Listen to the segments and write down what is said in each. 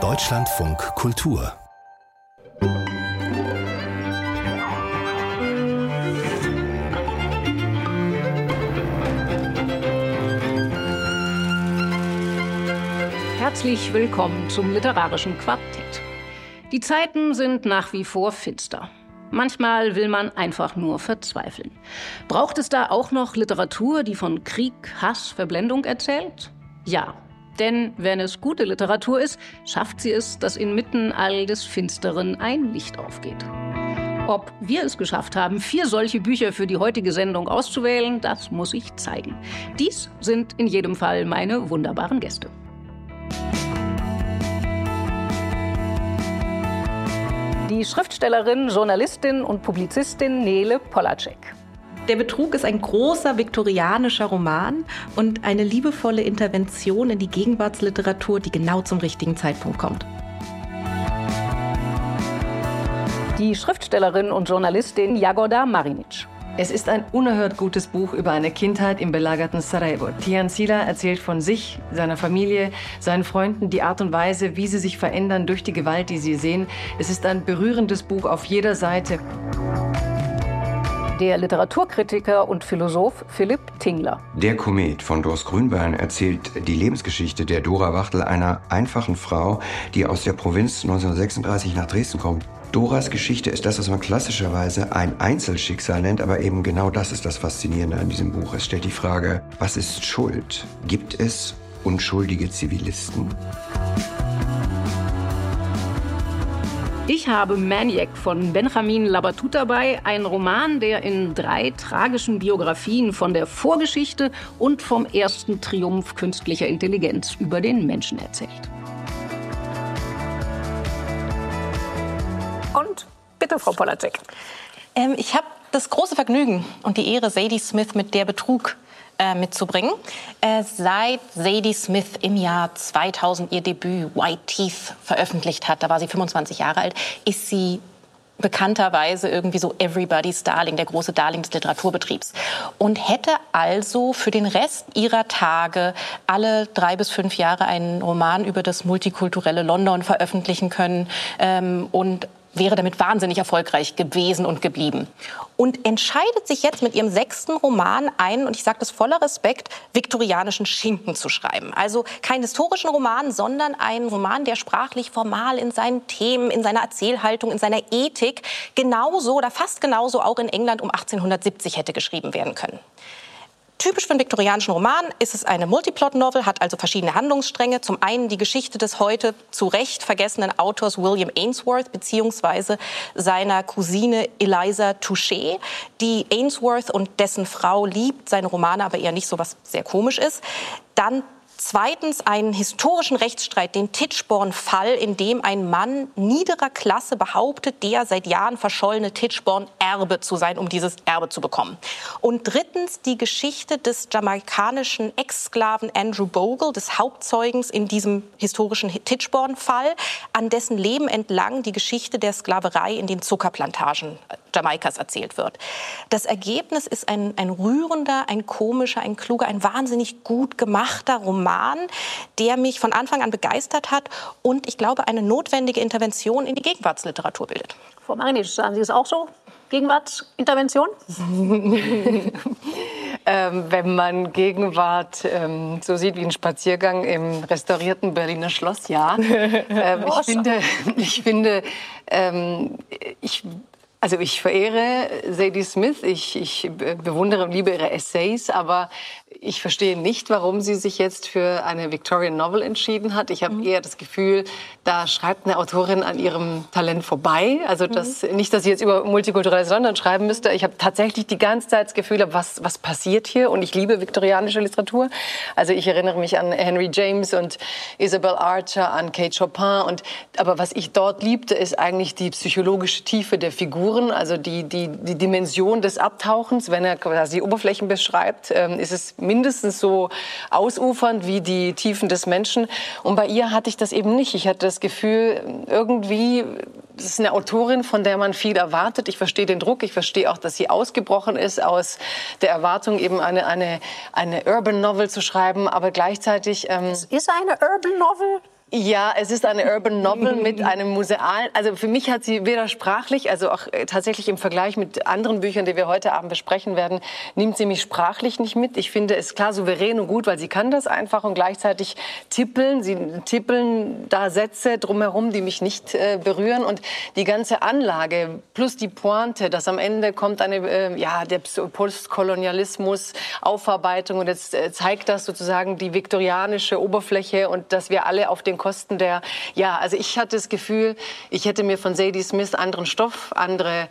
Deutschlandfunk Kultur Herzlich willkommen zum literarischen Quartett. Die Zeiten sind nach wie vor finster. Manchmal will man einfach nur verzweifeln. Braucht es da auch noch Literatur, die von Krieg, Hass, Verblendung erzählt? Ja, denn wenn es gute Literatur ist, schafft sie es, dass inmitten all des Finsteren ein Licht aufgeht. Ob wir es geschafft haben, vier solche Bücher für die heutige Sendung auszuwählen, das muss ich zeigen. Dies sind in jedem Fall meine wunderbaren Gäste. Die Schriftstellerin, Journalistin und Publizistin Nele Polacek. Der Betrug ist ein großer viktorianischer Roman und eine liebevolle Intervention in die Gegenwartsliteratur, die genau zum richtigen Zeitpunkt kommt. Die Schriftstellerin und Journalistin Jagoda Marinic. Es ist ein unerhört gutes Buch über eine Kindheit im belagerten Sarajevo. Tian Sila erzählt von sich, seiner Familie, seinen Freunden, die Art und Weise, wie sie sich verändern durch die Gewalt, die sie sehen. Es ist ein berührendes Buch auf jeder Seite. Der Literaturkritiker und Philosoph Philipp Tingler. Der Komet von Dors Grünbein erzählt die Lebensgeschichte der Dora Wachtel, einer einfachen Frau, die aus der Provinz 1936 nach Dresden kommt. Doras Geschichte ist das, was man klassischerweise ein Einzelschicksal nennt, aber eben genau das ist das Faszinierende an diesem Buch. Es stellt die Frage, was ist Schuld? Gibt es unschuldige Zivilisten? Ich habe Maniac von Benjamin Labatut dabei, ein Roman, der in drei tragischen Biografien von der Vorgeschichte und vom ersten Triumph künstlicher Intelligenz über den Menschen erzählt. Und bitte, Frau Polacek. Ähm, ich habe das große Vergnügen und die Ehre, Sadie Smith mit der Betrug äh, mitzubringen. Äh, seit Sadie Smith im Jahr 2000 ihr Debüt White Teeth veröffentlicht hat, da war sie 25 Jahre alt, ist sie bekannterweise irgendwie so Everybody's Darling, der große Darling des Literaturbetriebs. Und hätte also für den Rest ihrer Tage alle drei bis fünf Jahre einen Roman über das multikulturelle London veröffentlichen können ähm, und wäre damit wahnsinnig erfolgreich gewesen und geblieben. Und entscheidet sich jetzt mit ihrem sechsten Roman ein, und ich sage das voller Respekt, viktorianischen Schinken zu schreiben. Also keinen historischen Roman, sondern einen Roman, der sprachlich formal in seinen Themen, in seiner Erzählhaltung, in seiner Ethik genauso oder fast genauso auch in England um 1870 hätte geschrieben werden können. Typisch für einen viktorianischen Roman ist es eine Multiplot-Novel, hat also verschiedene Handlungsstränge. Zum einen die Geschichte des heute zu Recht vergessenen Autors William Ainsworth beziehungsweise seiner Cousine Eliza Touché, die Ainsworth und dessen Frau liebt, seine Romane aber eher nicht so was sehr komisch ist. Dann Zweitens einen historischen Rechtsstreit, den Titchborn-Fall, in dem ein Mann niederer Klasse behauptet, der seit Jahren verschollene Titchborn Erbe zu sein, um dieses Erbe zu bekommen. Und drittens die Geschichte des jamaikanischen Ex-Sklaven Andrew Bogle, des Hauptzeugens in diesem historischen Titchborn-Fall, an dessen Leben entlang die Geschichte der Sklaverei in den Zuckerplantagen Jamaikas erzählt wird. Das Ergebnis ist ein, ein rührender, ein komischer, ein kluger, ein wahnsinnig gut gemachter Roman Roman, der mich von Anfang an begeistert hat und ich glaube, eine notwendige Intervention in die Gegenwartsliteratur bildet. Frau Marinic, sagen Sie es auch so? Gegenwartsintervention? ähm, wenn man Gegenwart ähm, so sieht wie ein Spaziergang im restaurierten Berliner Schloss, ja. ähm, ich finde, ich, finde ähm, ich also ich verehre Sadie Smith, ich, ich bewundere und liebe ihre Essays, aber ich verstehe nicht, warum sie sich jetzt für eine Victorian Novel entschieden hat. Ich habe mhm. eher das Gefühl, da schreibt eine Autorin an ihrem Talent vorbei. Also mhm. das, mhm. nicht, dass sie jetzt über multikulturelles London schreiben müsste. Ich habe tatsächlich die ganze Zeit das Gefühl, was, was passiert hier? Und ich liebe viktorianische Literatur. Also ich erinnere mich an Henry James und Isabel Archer, an Kate Chopin. Und, aber was ich dort liebte, ist eigentlich die psychologische Tiefe der Figuren, also die, die, die Dimension des Abtauchens. Wenn er quasi Oberflächen beschreibt, ähm, ist es mindestens so ausufernd wie die Tiefen des Menschen. Und bei ihr hatte ich das eben nicht. Ich hatte das Gefühl, irgendwie das ist eine Autorin, von der man viel erwartet. Ich verstehe den Druck, ich verstehe auch, dass sie ausgebrochen ist aus der Erwartung, eben eine, eine, eine Urban Novel zu schreiben, aber gleichzeitig... Ähm, es ist eine Urban Novel? Ja, es ist eine Urban Novel mit einem musealen. Also für mich hat sie weder sprachlich, also auch äh, tatsächlich im Vergleich mit anderen Büchern, die wir heute Abend besprechen werden, nimmt sie mich sprachlich nicht mit. Ich finde es klar souverän und gut, weil sie kann das einfach und gleichzeitig tippeln. Sie tippeln da Sätze drumherum, die mich nicht äh, berühren und die ganze Anlage plus die Pointe, dass am Ende kommt eine, äh, ja, der Postkolonialismus, Aufarbeitung und jetzt äh, zeigt das sozusagen die viktorianische Oberfläche und dass wir alle auf den Kosten der, ja, also ich hatte das Gefühl, ich hätte mir von Sadie Smith anderen Stoff, andere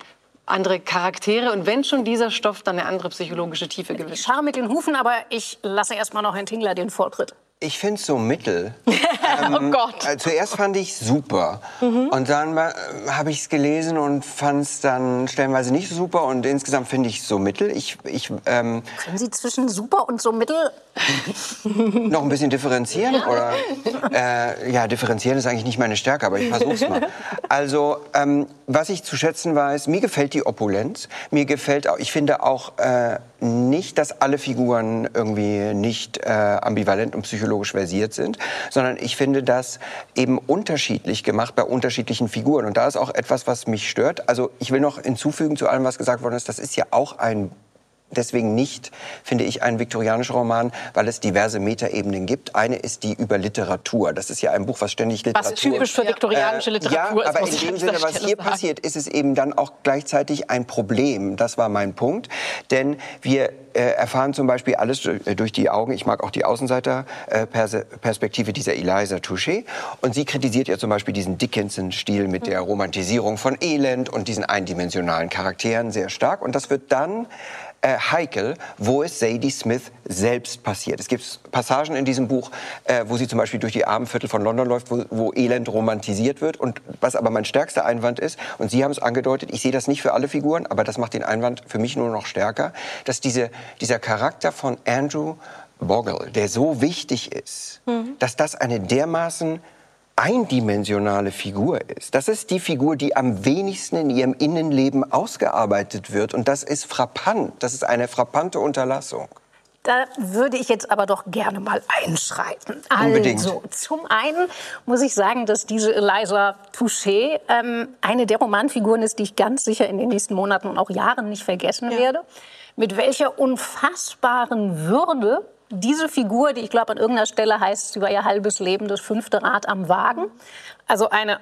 andere Charaktere und wenn schon dieser Stoff, dann eine andere psychologische Tiefe gewinnt. Ich scharre mit den Hufen, aber ich lasse erstmal noch Herrn Tingler den Vortritt. Ich finde es so mittel. ähm, oh Gott. Äh, zuerst fand ich super. Mhm. Und dann äh, habe ich es gelesen und fand es dann stellenweise nicht so super. Und insgesamt finde ich es so mittel. Ich, ich, ähm, Können Sie zwischen super und so mittel noch ein bisschen differenzieren? Oder, äh, ja, differenzieren ist eigentlich nicht meine Stärke, aber ich versuche es mal. Also, ähm, was ich zu schätzen weiß, mir gefällt die Opulenz. Mir gefällt auch, ich finde auch äh, nicht, dass alle Figuren irgendwie nicht äh, ambivalent und psychologisch versiert sind, sondern ich finde das eben unterschiedlich gemacht bei unterschiedlichen Figuren. Und da ist auch etwas, was mich stört. Also ich will noch hinzufügen zu allem, was gesagt worden ist, das ist ja auch ein deswegen nicht, finde ich, ein viktorianischer Roman, weil es diverse Metaebenen gibt. Eine ist die über Literatur. Das ist ja ein Buch, was ständig Literatur... Was typisch für viktorianische Literatur äh, ja, aber in dem Sinne, was hier sagen. passiert, ist es eben dann auch gleichzeitig ein Problem. Das war mein Punkt. Denn wir äh, erfahren zum Beispiel alles durch die Augen. Ich mag auch die Außenseiterperspektive dieser Eliza Touché. Und sie kritisiert ja zum Beispiel diesen Dickinson-Stil mit der Romantisierung von Elend und diesen eindimensionalen Charakteren sehr stark. Und das wird dann äh, heikel, wo es Sadie Smith selbst passiert. Es gibt Passagen in diesem Buch, äh, wo sie zum Beispiel durch die Armenviertel von London läuft, wo, wo Elend romantisiert wird. Und was aber mein stärkster Einwand ist, und Sie haben es angedeutet, ich sehe das nicht für alle Figuren, aber das macht den Einwand für mich nur noch stärker, dass diese, dieser Charakter von Andrew Bogle, der so wichtig ist, mhm. dass das eine dermaßen eindimensionale Figur ist. Das ist die Figur, die am wenigsten in ihrem Innenleben ausgearbeitet wird. Und das ist frappant. Das ist eine frappante Unterlassung. Da würde ich jetzt aber doch gerne mal einschreiten. Unbedingt. Also, zum einen muss ich sagen, dass diese Eliza Touché ähm, eine der Romanfiguren ist, die ich ganz sicher in den nächsten Monaten und auch Jahren nicht vergessen ja. werde. Mit welcher unfassbaren Würde diese Figur, die ich glaube an irgendeiner Stelle heißt, sie war ihr halbes Leben das fünfte Rad am Wagen. Also eine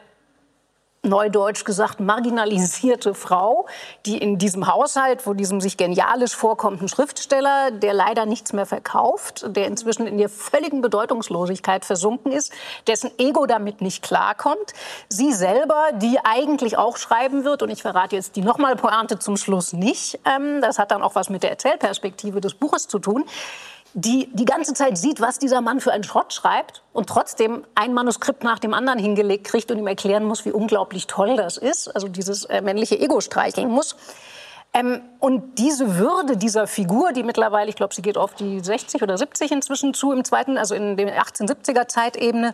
neudeutsch gesagt marginalisierte Frau, die in diesem Haushalt, wo diesem sich genialisch vorkommenden Schriftsteller, der leider nichts mehr verkauft, der inzwischen in der völligen Bedeutungslosigkeit versunken ist, dessen Ego damit nicht klarkommt, sie selber, die eigentlich auch schreiben wird, und ich verrate jetzt die nochmal Pointe zum Schluss nicht, ähm, das hat dann auch was mit der Erzählperspektive des Buches zu tun, die die ganze Zeit sieht, was dieser Mann für einen Schrott schreibt und trotzdem ein Manuskript nach dem anderen hingelegt kriegt und ihm erklären muss, wie unglaublich toll das ist, also dieses äh, männliche Ego streicheln muss. Ähm, und diese Würde dieser Figur, die mittlerweile, ich glaube, sie geht auf die 60 oder 70 inzwischen zu im zweiten, also in der 1870er Zeitebene,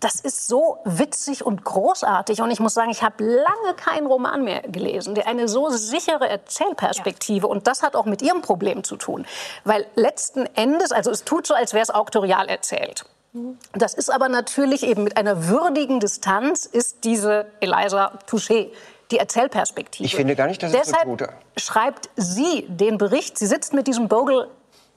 das ist so witzig und großartig. Und ich muss sagen, ich habe lange keinen Roman mehr gelesen, der eine so sichere Erzählperspektive, ja. und das hat auch mit ihrem Problem zu tun. Weil letzten Endes, also es tut so, als wäre es auktorial erzählt. Das ist aber natürlich eben mit einer würdigen Distanz, ist diese Eliza Touché die Erzählperspektive. Ich finde gar nicht, dass es Deshalb so tut. schreibt sie den Bericht. Sie sitzt mit diesem Bogle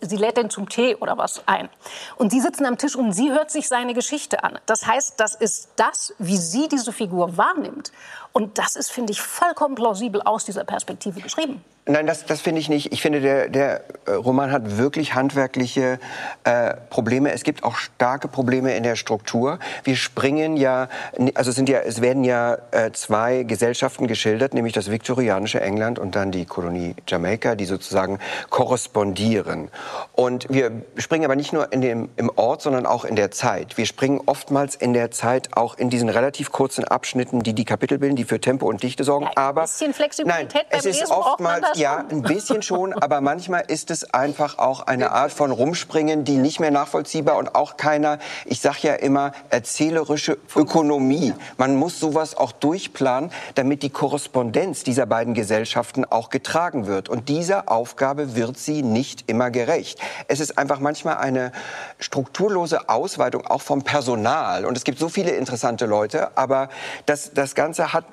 sie lädt den zum Tee oder was ein. Und sie sitzen am Tisch und sie hört sich seine Geschichte an. Das heißt, das ist das, wie sie diese Figur wahrnimmt. Und das ist, finde ich, vollkommen plausibel aus dieser Perspektive geschrieben. Nein, das, das finde ich nicht. Ich finde, der, der äh, Roman hat wirklich handwerkliche äh, Probleme. Es gibt auch starke Probleme in der Struktur. Wir springen ja, also sind ja, es werden ja äh, zwei Gesellschaften geschildert, nämlich das viktorianische England und dann die Kolonie Jamaika, die sozusagen korrespondieren. Und wir springen aber nicht nur in dem, im Ort, sondern auch in der Zeit. Wir springen oftmals in der Zeit auch in diesen relativ kurzen Abschnitten, die die Kapitel bilden, die für Tempo und Dichte sorgen. Ja, ein aber bisschen Flexibilität nein, beim es ist Lesen oftmals ja ein bisschen schon, aber manchmal ist es einfach auch eine Art von Rumspringen, die nicht mehr nachvollziehbar und auch keiner, ich sage ja immer, erzählerische Ökonomie. Man muss sowas auch durchplanen, damit die Korrespondenz dieser beiden Gesellschaften auch getragen wird. Und dieser Aufgabe wird sie nicht immer gerecht. Es ist einfach manchmal eine strukturlose Ausweitung auch vom Personal. Und es gibt so viele interessante Leute, aber das, das Ganze hat,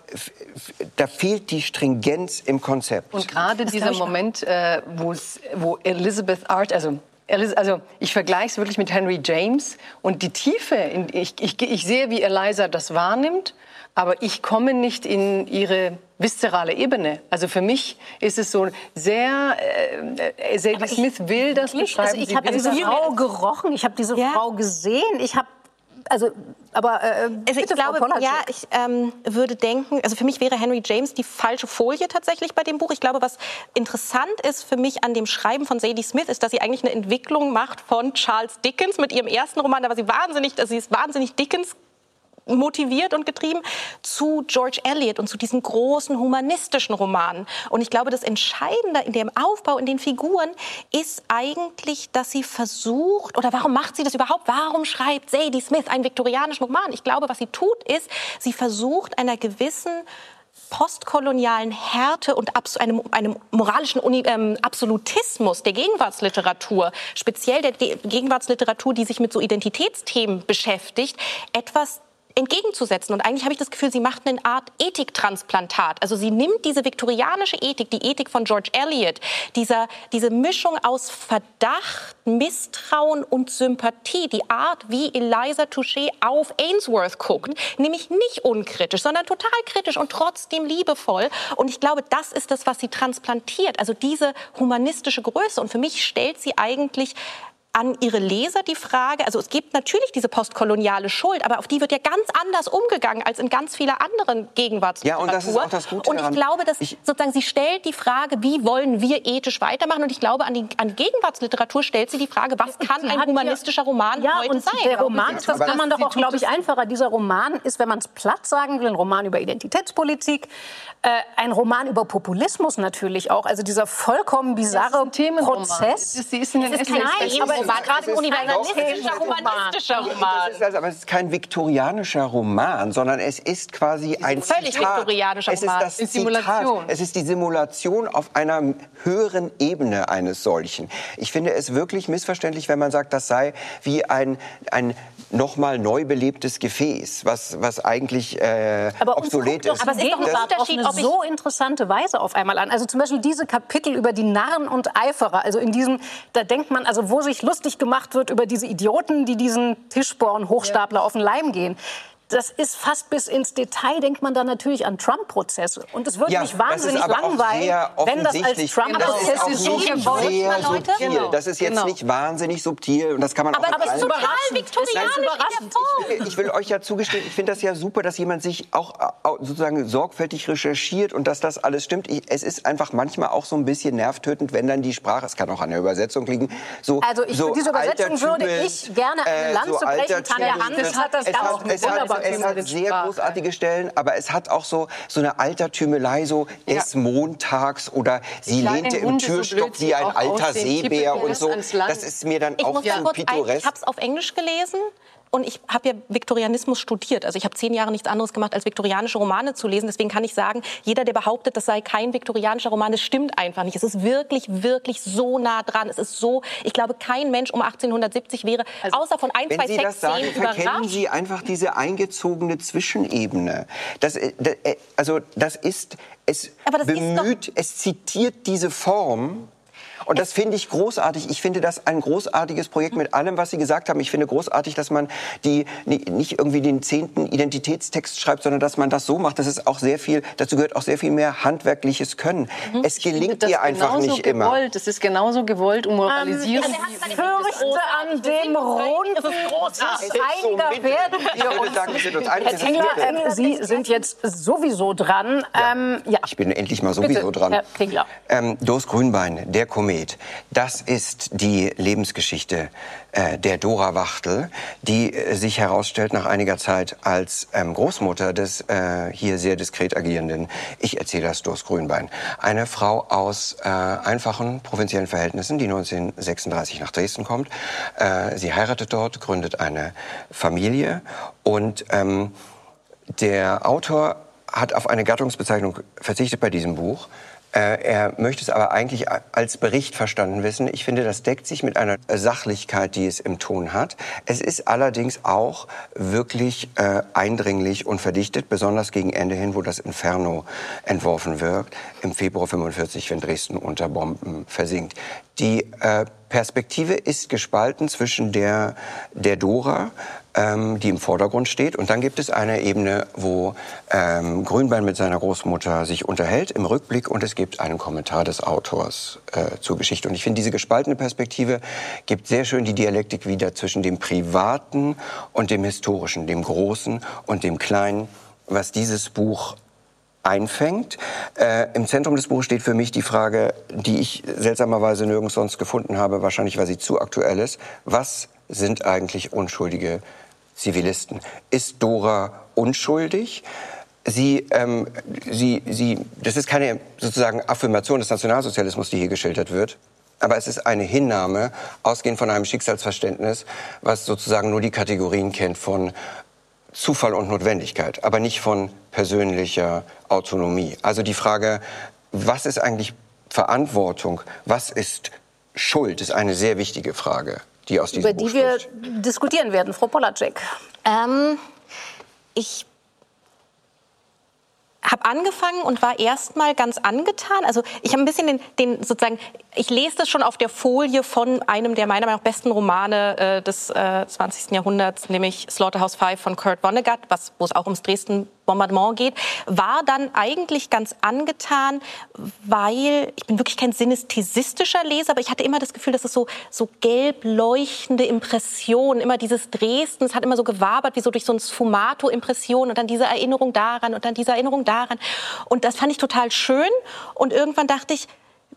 da fehlt die Stringenz im Konzept. Und gerade dieser Moment, äh, wo Elizabeth Art, also also ich vergleiche es wirklich mit Henry James und die Tiefe, in, ich, ich, ich sehe, wie Eliza das wahrnimmt, aber ich komme nicht in ihre viszerale Ebene. Also für mich ist es so sehr, äh, äh, Sadie Smith will das Wirklich? beschreiben. Also ich habe diese. Frau gerochen, ich habe diese Ja. Frau gesehen, ich habe also aber äh, Also ich glaube, ja, ich ähm, würde denken, also für mich wäre Henry James die falsche Folie tatsächlich bei dem Buch. Ich glaube, was interessant ist für mich an dem Schreiben von Sadie Smith, ist, dass sie eigentlich eine Entwicklung macht von Charles Dickens mit ihrem ersten Roman. Da war sie wahnsinnig, also sie ist wahnsinnig Dickens motiviert und getrieben zu George Eliot und zu diesen großen humanistischen Romanen. Und ich glaube, das Entscheidende in dem Aufbau, in den Figuren, ist eigentlich, dass sie versucht, oder warum macht sie das überhaupt? Warum schreibt Sadie Smith einen viktorianischen Roman? Ich glaube, was sie tut, ist, sie versucht einer gewissen postkolonialen Härte und einem, einem moralischen ähm, Absolutismus der Gegenwartsliteratur, speziell der De Gegenwartsliteratur, die sich mit so Identitätsthemen beschäftigt, etwas entgegenzusetzen. Und eigentlich habe ich das Gefühl, sie macht eine Art Ethiktransplantat. Also sie nimmt diese viktorianische Ethik, die Ethik von George Eliot, dieser, diese Mischung aus Verdacht, Misstrauen und Sympathie, die Art, wie Eliza Touché auf Ainsworth guckt, nämlich nicht unkritisch, sondern total kritisch und trotzdem liebevoll. Und ich glaube, das ist das, was sie transplantiert, also diese humanistische Größe. Und für mich stellt sie eigentlich an ihre Leser die Frage, also es gibt natürlich diese postkoloniale Schuld, aber auf die wird ja ganz anders umgegangen als in ganz vielen anderen Gegenwartsliteratur. Ja, und das ist auch das Gute Und ich daran. glaube, dass Ich- sozusagen sie stellt die Frage, wie wollen wir ethisch weitermachen? Und ich glaube, an die, an Gegenwartsliteratur stellt sie die Frage, was kann ein humanistischer Roman ja, heute und sein? der Roman, das Aber kann man doch auch, glaube ich, einfacher. Dieser Roman ist, wenn man es platt sagen will, ein Roman über Identitätspolitik, äh, ein Roman über Populismus natürlich auch. Also dieser vollkommen bizarre. Prozess. Es ist- sie ist in den Es ist. Roman, Es ist- gerade ein es ist- universalistischer, es ist- humanistischer Das Roman. ist also, aber es ist kein viktorianischer Roman, sondern es ist quasi ein völlig Zitat. viktorianischer es ist Roman. das Ist Zitat. Simulation. Es ist die Simulation auf einer höheren Ebene eines solchen. Ich finde es wirklich missverständlich, wenn man sagt, das sei wie ein, ein nochmal neu belebtes Gefäß, was, was eigentlich äh, Aber obsolet doch ist. Aber es ist doch ein Unterschied, auf ob eine ich- so interessante Weise auf einmal an. Also zum Beispiel diese Kapitel über die Narren und Eiferer. Also in diesem, da denkt man, also wo sich lustig gemacht wird über diese Idioten, die diesen Tischborn-Hochstapler auf den Leim gehen. Das ist fast bis ins Detail, denkt man da natürlich an Trump-Prozesse. Und es wird Ja, mich wahnsinnig auch langweilen, wenn das als. Trump-Prozess ist auch so Leute. subtil. Genau, Das ist jetzt genau. nicht wahnsinnig subtil und das kann man Aber, auch aber es ist total viktorianisch in der Form. Ich will, ich will euch ja zugestehen, ich finde das ja super, dass jemand sich auch äh, sozusagen sorgfältig recherchiert und dass das alles stimmt. Ich, es ist einfach manchmal auch so ein bisschen nervtötend, wenn dann die Sprache, es kann auch an der Übersetzung liegen, so Also ich- so diese Übersetzung würde ich gerne eine Lanze brechen. Tanja. Hans hat das es hat, wunderbar es hat sehr großartige Stellen, aber es hat auch so, so eine Altertümelei so des Montags oder sie lehnte im Hunde, so Türstock sie wie ein alter aussehen, Seebär und so. Das ist mir dann Ich auch zu kurz ein, ich pittoresk. habe es auf Englisch gelesen und ich habe ja Viktorianismus studiert. Also ich habe zehn Jahre nichts anderes gemacht, als viktorianische Romane zu lesen. Deswegen kann ich sagen, jeder, der behauptet, das sei kein viktorianischer Roman, das stimmt einfach nicht. Es ist wirklich, wirklich so nah dran. Es ist so, ich glaube, kein Mensch um 1870 wäre, außer von ein, zwei das sagen, verkennen überrascht. Sie einfach diese eingezogene Zwischenebene. Das, äh, da- äh, also das ist, es das bemüht, es zitiert diese Form. Und das finde ich großartig. Ich finde das ein großartiges Projekt mit allem, was Sie gesagt haben. Ich finde großartig, dass man die ni- nicht irgendwie den zehnten Identitätstext schreibt, sondern dass man das so macht. Das ist auch sehr viel, dazu gehört auch sehr viel mehr handwerkliches Können. Es gelingt ihr einfach nicht immer. gewollt. Es ist genauso gewollt und moralisierend. also hat seine Ich fürchte, an dem ist großartig. einiger werden Ich würde sagen, wir sind uns einig. Herr Mitte. ähm, Sie sind jetzt sowieso dran. Ähm, ja. Ich bin endlich mal sowieso Bitte, dran. Herr Klingler. Ähm, Dos Grünbein, der Kommentar. Komet. Das ist die Lebensgeschichte äh, der Dora Wachtel, die äh, sich herausstellt nach einiger Zeit als ähm, Großmutter des äh, hier sehr diskret agierenden Ich erzähle das Durst Grünbein. Eine Frau aus äh, einfachen provinziellen Verhältnissen, die 1936 nach Dresden kommt. Äh, sie heiratet dort, gründet eine Familie und ähm, der Autor hat auf eine Gattungsbezeichnung verzichtet bei diesem Buch. Äh, er möchte es aber eigentlich als Bericht verstanden wissen. Ich finde, das deckt sich mit einer Sachlichkeit, die es im Ton hat. Es ist allerdings auch wirklich äh, eindringlich und verdichtet, besonders gegen Ende hin, wo das Inferno entworfen wird, im Februar 45, wenn Dresden unter Bomben versinkt. Die äh, Perspektive ist gespalten zwischen der, der Dora, die im Vordergrund steht, und dann gibt es eine Ebene, wo ähm, Grünbein mit seiner Großmutter sich unterhält im Rückblick und es gibt einen Kommentar des Autors äh, zur Geschichte. Und ich finde, diese gespaltene Perspektive gibt sehr schön die Dialektik wieder zwischen dem Privaten und dem Historischen, dem Großen und dem Kleinen, was dieses Buch einfängt. Äh, Im Zentrum des Buches steht für mich die Frage, die ich seltsamerweise nirgends sonst gefunden habe, wahrscheinlich weil sie zu aktuell ist. Was sind eigentlich unschuldige Zivilisten? Ist Dora unschuldig? Sie, ähm, sie, sie, das ist keine sozusagen Affirmation des Nationalsozialismus, die hier geschildert wird. Aber es ist eine Hinnahme, ausgehend von einem Schicksalsverständnis, was sozusagen nur die Kategorien kennt von Zufall und Notwendigkeit, aber nicht von persönlicher Autonomie. Also die Frage, was ist eigentlich Verantwortung, was ist Schuld, ist eine sehr wichtige Frage, die aus diesem Über die Buch wir spricht. diskutieren werden. Frau Polacek. Ähm, ich habe angefangen und war erstmal ganz angetan. Also ich habe ein bisschen den, den sozusagen, ich lese das schon auf der Folie von einem der meiner Meinung nach besten Romane äh, des äh, 20. Jahrhunderts, nämlich Slaughterhouse Five von Kurt Vonnegut, was, wo es auch ums Dresden Bombardement geht, war dann eigentlich ganz angetan, weil ich bin wirklich kein synästhesistischer Leser, aber ich hatte immer das Gefühl, dass es so, so gelb leuchtende Impressionen, immer dieses Dresden, es hat immer so gewabert, wie so durch so ein Sfumato-Impression und dann diese Erinnerung daran und dann diese Erinnerung daran. Und das fand ich total schön. Und irgendwann dachte ich,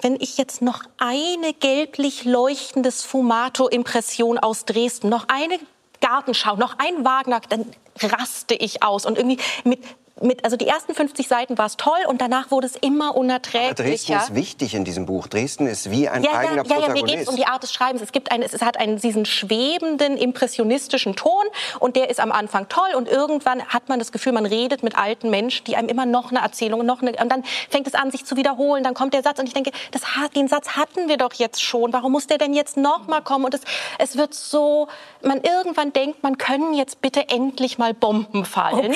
wenn ich jetzt noch eine gelblich leuchtende Sfumato-Impression aus Dresden, noch eine Gartenschau, noch ein Wagner, dann raste ich aus. Und irgendwie mit, mit, also die ersten 50 Seiten war es toll und danach wurde es immer Aber Dresden unerträglicher. ist wichtig in diesem Buch. Dresden ist wie ein Ja, ja, eigener ja, ja, mir Protagonist. geht es um die Art des Schreibens. Es, gibt eine, es hat einen, diesen schwebenden, impressionistischen Ton und der ist am Anfang toll und irgendwann hat man das Gefühl, man redet mit alten Menschen, die einem immer noch eine Erzählung, noch eine, und dann fängt es an, sich zu wiederholen, dann kommt der Satz und ich denke, das, den Satz hatten wir doch jetzt schon, warum muss der denn jetzt noch mal kommen? Und es, es wird so, man irgendwann denkt, man können jetzt bitte endlich mal Bomben fallen,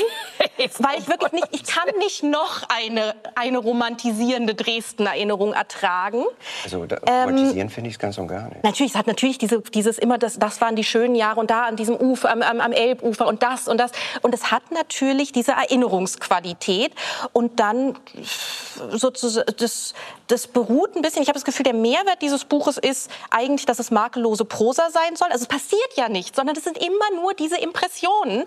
weil ich wirklich nicht, ich kann nicht noch eine, eine romantisierende Dresden-Erinnerung ertragen. Also da, Ähm, romantisieren finde ich es ganz und gar nicht. Natürlich, es hat natürlich diese, dieses immer, das, das waren die schönen Jahre und da an diesem Ufer, am, am, am Elbufer und das und das. Und es hat natürlich diese Erinnerungsqualität. Und dann sozusagen, das, das beruht ein bisschen, ich habe das Gefühl, der Mehrwert dieses Buches ist eigentlich, dass es makellose Prosa sein soll. Also es passiert ja nichts, sondern es sind immer nur diese Impressionen.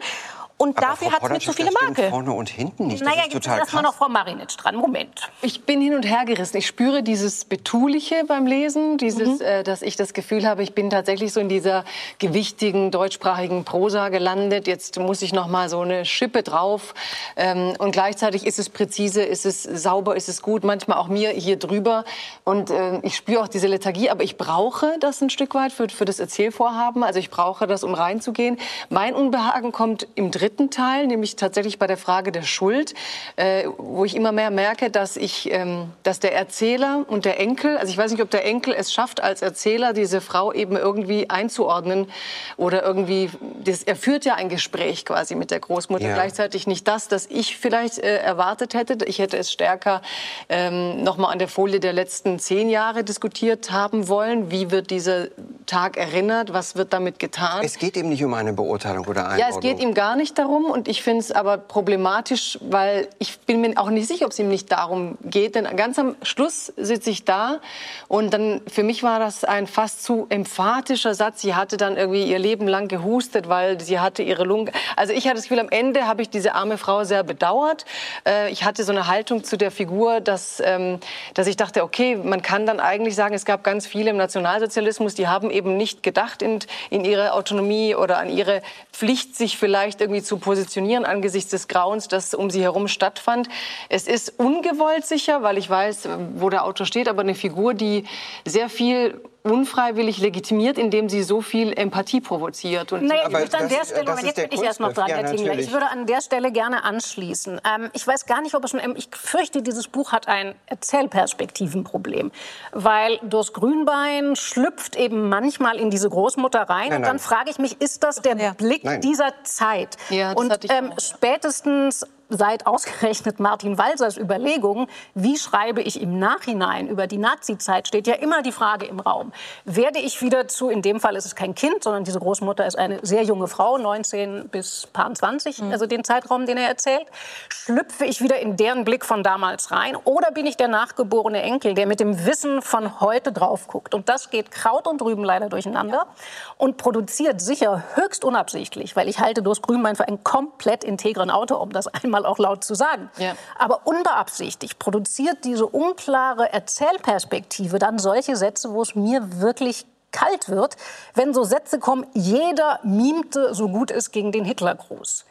Und Aber dafür hat es mir zu viele das Makel. vorne und hinten nicht. Das Naja, jetzt ist total krass. noch Frau Marinitsch dran. Moment. Ich bin hin und her gerissen. Ich spüre dieses Betuliche beim Lesen, dieses, äh, dass ich das Gefühl habe, ich bin tatsächlich so in dieser gewichtigen deutschsprachigen Prosa gelandet. Jetzt muss ich noch mal so eine Schippe drauf. Ähm, und gleichzeitig ist es präzise, ist es sauber, ist es gut. Manchmal auch mir hier drüber. Und äh, ich spüre auch diese Lethargie, aber ich brauche das ein Stück weit für, für das Erzählvorhaben. Also ich brauche das, um reinzugehen. Mein Unbehagen kommt im dritten Teil, nämlich tatsächlich bei der Frage der Schuld, äh, wo ich immer mehr merke, dass ich, ähm, dass der Erzähler und der Enkel, also ich weiß nicht, ob der Enkel es schafft, als Erzähler diese Frau eben irgendwie einzuordnen oder irgendwie, das, er führt ja ein Gespräch quasi mit der Großmutter, Ja. gleichzeitig nicht das, das ich vielleicht äh, erwartet hätte. Ich hätte es stärker ähm, noch mal an der Folie der letzten zehn Jahre diskutiert haben wollen. Wie wird dieser Tag erinnert, was wird damit getan. Es geht ihm nicht um eine Beurteilung oder Einordnung. Ja, es geht ihm gar nicht darum und ich finde es aber problematisch, weil ich bin mir auch nicht sicher, ob es ihm nicht darum geht, denn ganz am Schluss sitze ich da und dann für mich war das ein fast zu emphatischer Satz. Sie hatte dann irgendwie ihr Leben lang gehustet, weil sie hatte ihre Lunge. Also ich hatte das Gefühl, am Ende habe ich diese arme Frau sehr bedauert. Äh, ich hatte so eine Haltung zu der Figur, dass, ähm, dass ich dachte, okay, man kann dann eigentlich sagen, es gab ganz viele im Nationalsozialismus, die haben eben nicht gedacht in, in ihre Autonomie oder an ihre Pflicht, sich vielleicht irgendwie zu positionieren angesichts des Grauens, das um sie herum stattfand. Es ist ungewollt sicher, weil ich weiß, wo der Autor steht, aber eine Figur, die sehr viel unfreiwillig legitimiert, indem sie so viel Empathie provoziert. Und naja, ich würde an der Stelle, Moment, jetzt bin ich erst noch dran, ja, Herr Tingler. Ich würde an der Stelle gerne anschließen. Ähm, ich weiß gar nicht, ob es schon, ich fürchte, dieses Buch hat ein Erzählperspektivenproblem, weil durchs Grünbein schlüpft eben manchmal in diese Großmutter rein nein, und dann frage ich mich, ist das der ja. Blick nein. dieser Zeit? Ja, und ähm, spätestens seit ausgerechnet Martin Walsers Überlegungen, wie schreibe ich im Nachhinein über die Nazizeit, steht ja immer die Frage im Raum. Werde ich wieder zu, in dem Fall ist es kein Kind, sondern diese Großmutter ist eine sehr junge Frau, 19 bis paar 20, mhm. also den Zeitraum, den er erzählt, schlüpfe ich wieder in deren Blick von damals rein oder bin ich der nachgeborene Enkel, der mit dem Wissen von heute drauf guckt? Und das geht Kraut und Rüben leider durcheinander ja. und produziert sicher höchst unabsichtlich, weil ich halte Durst Grünbein für einen komplett integren Autor, um das einmal mal auch laut zu sagen. Ja. Aber unbeabsichtigt produziert diese unklare Erzählperspektive dann solche Sätze, wo es mir wirklich kalt wird, wenn so Sätze kommen, jeder mimte so gut es gegen den Hitlergruß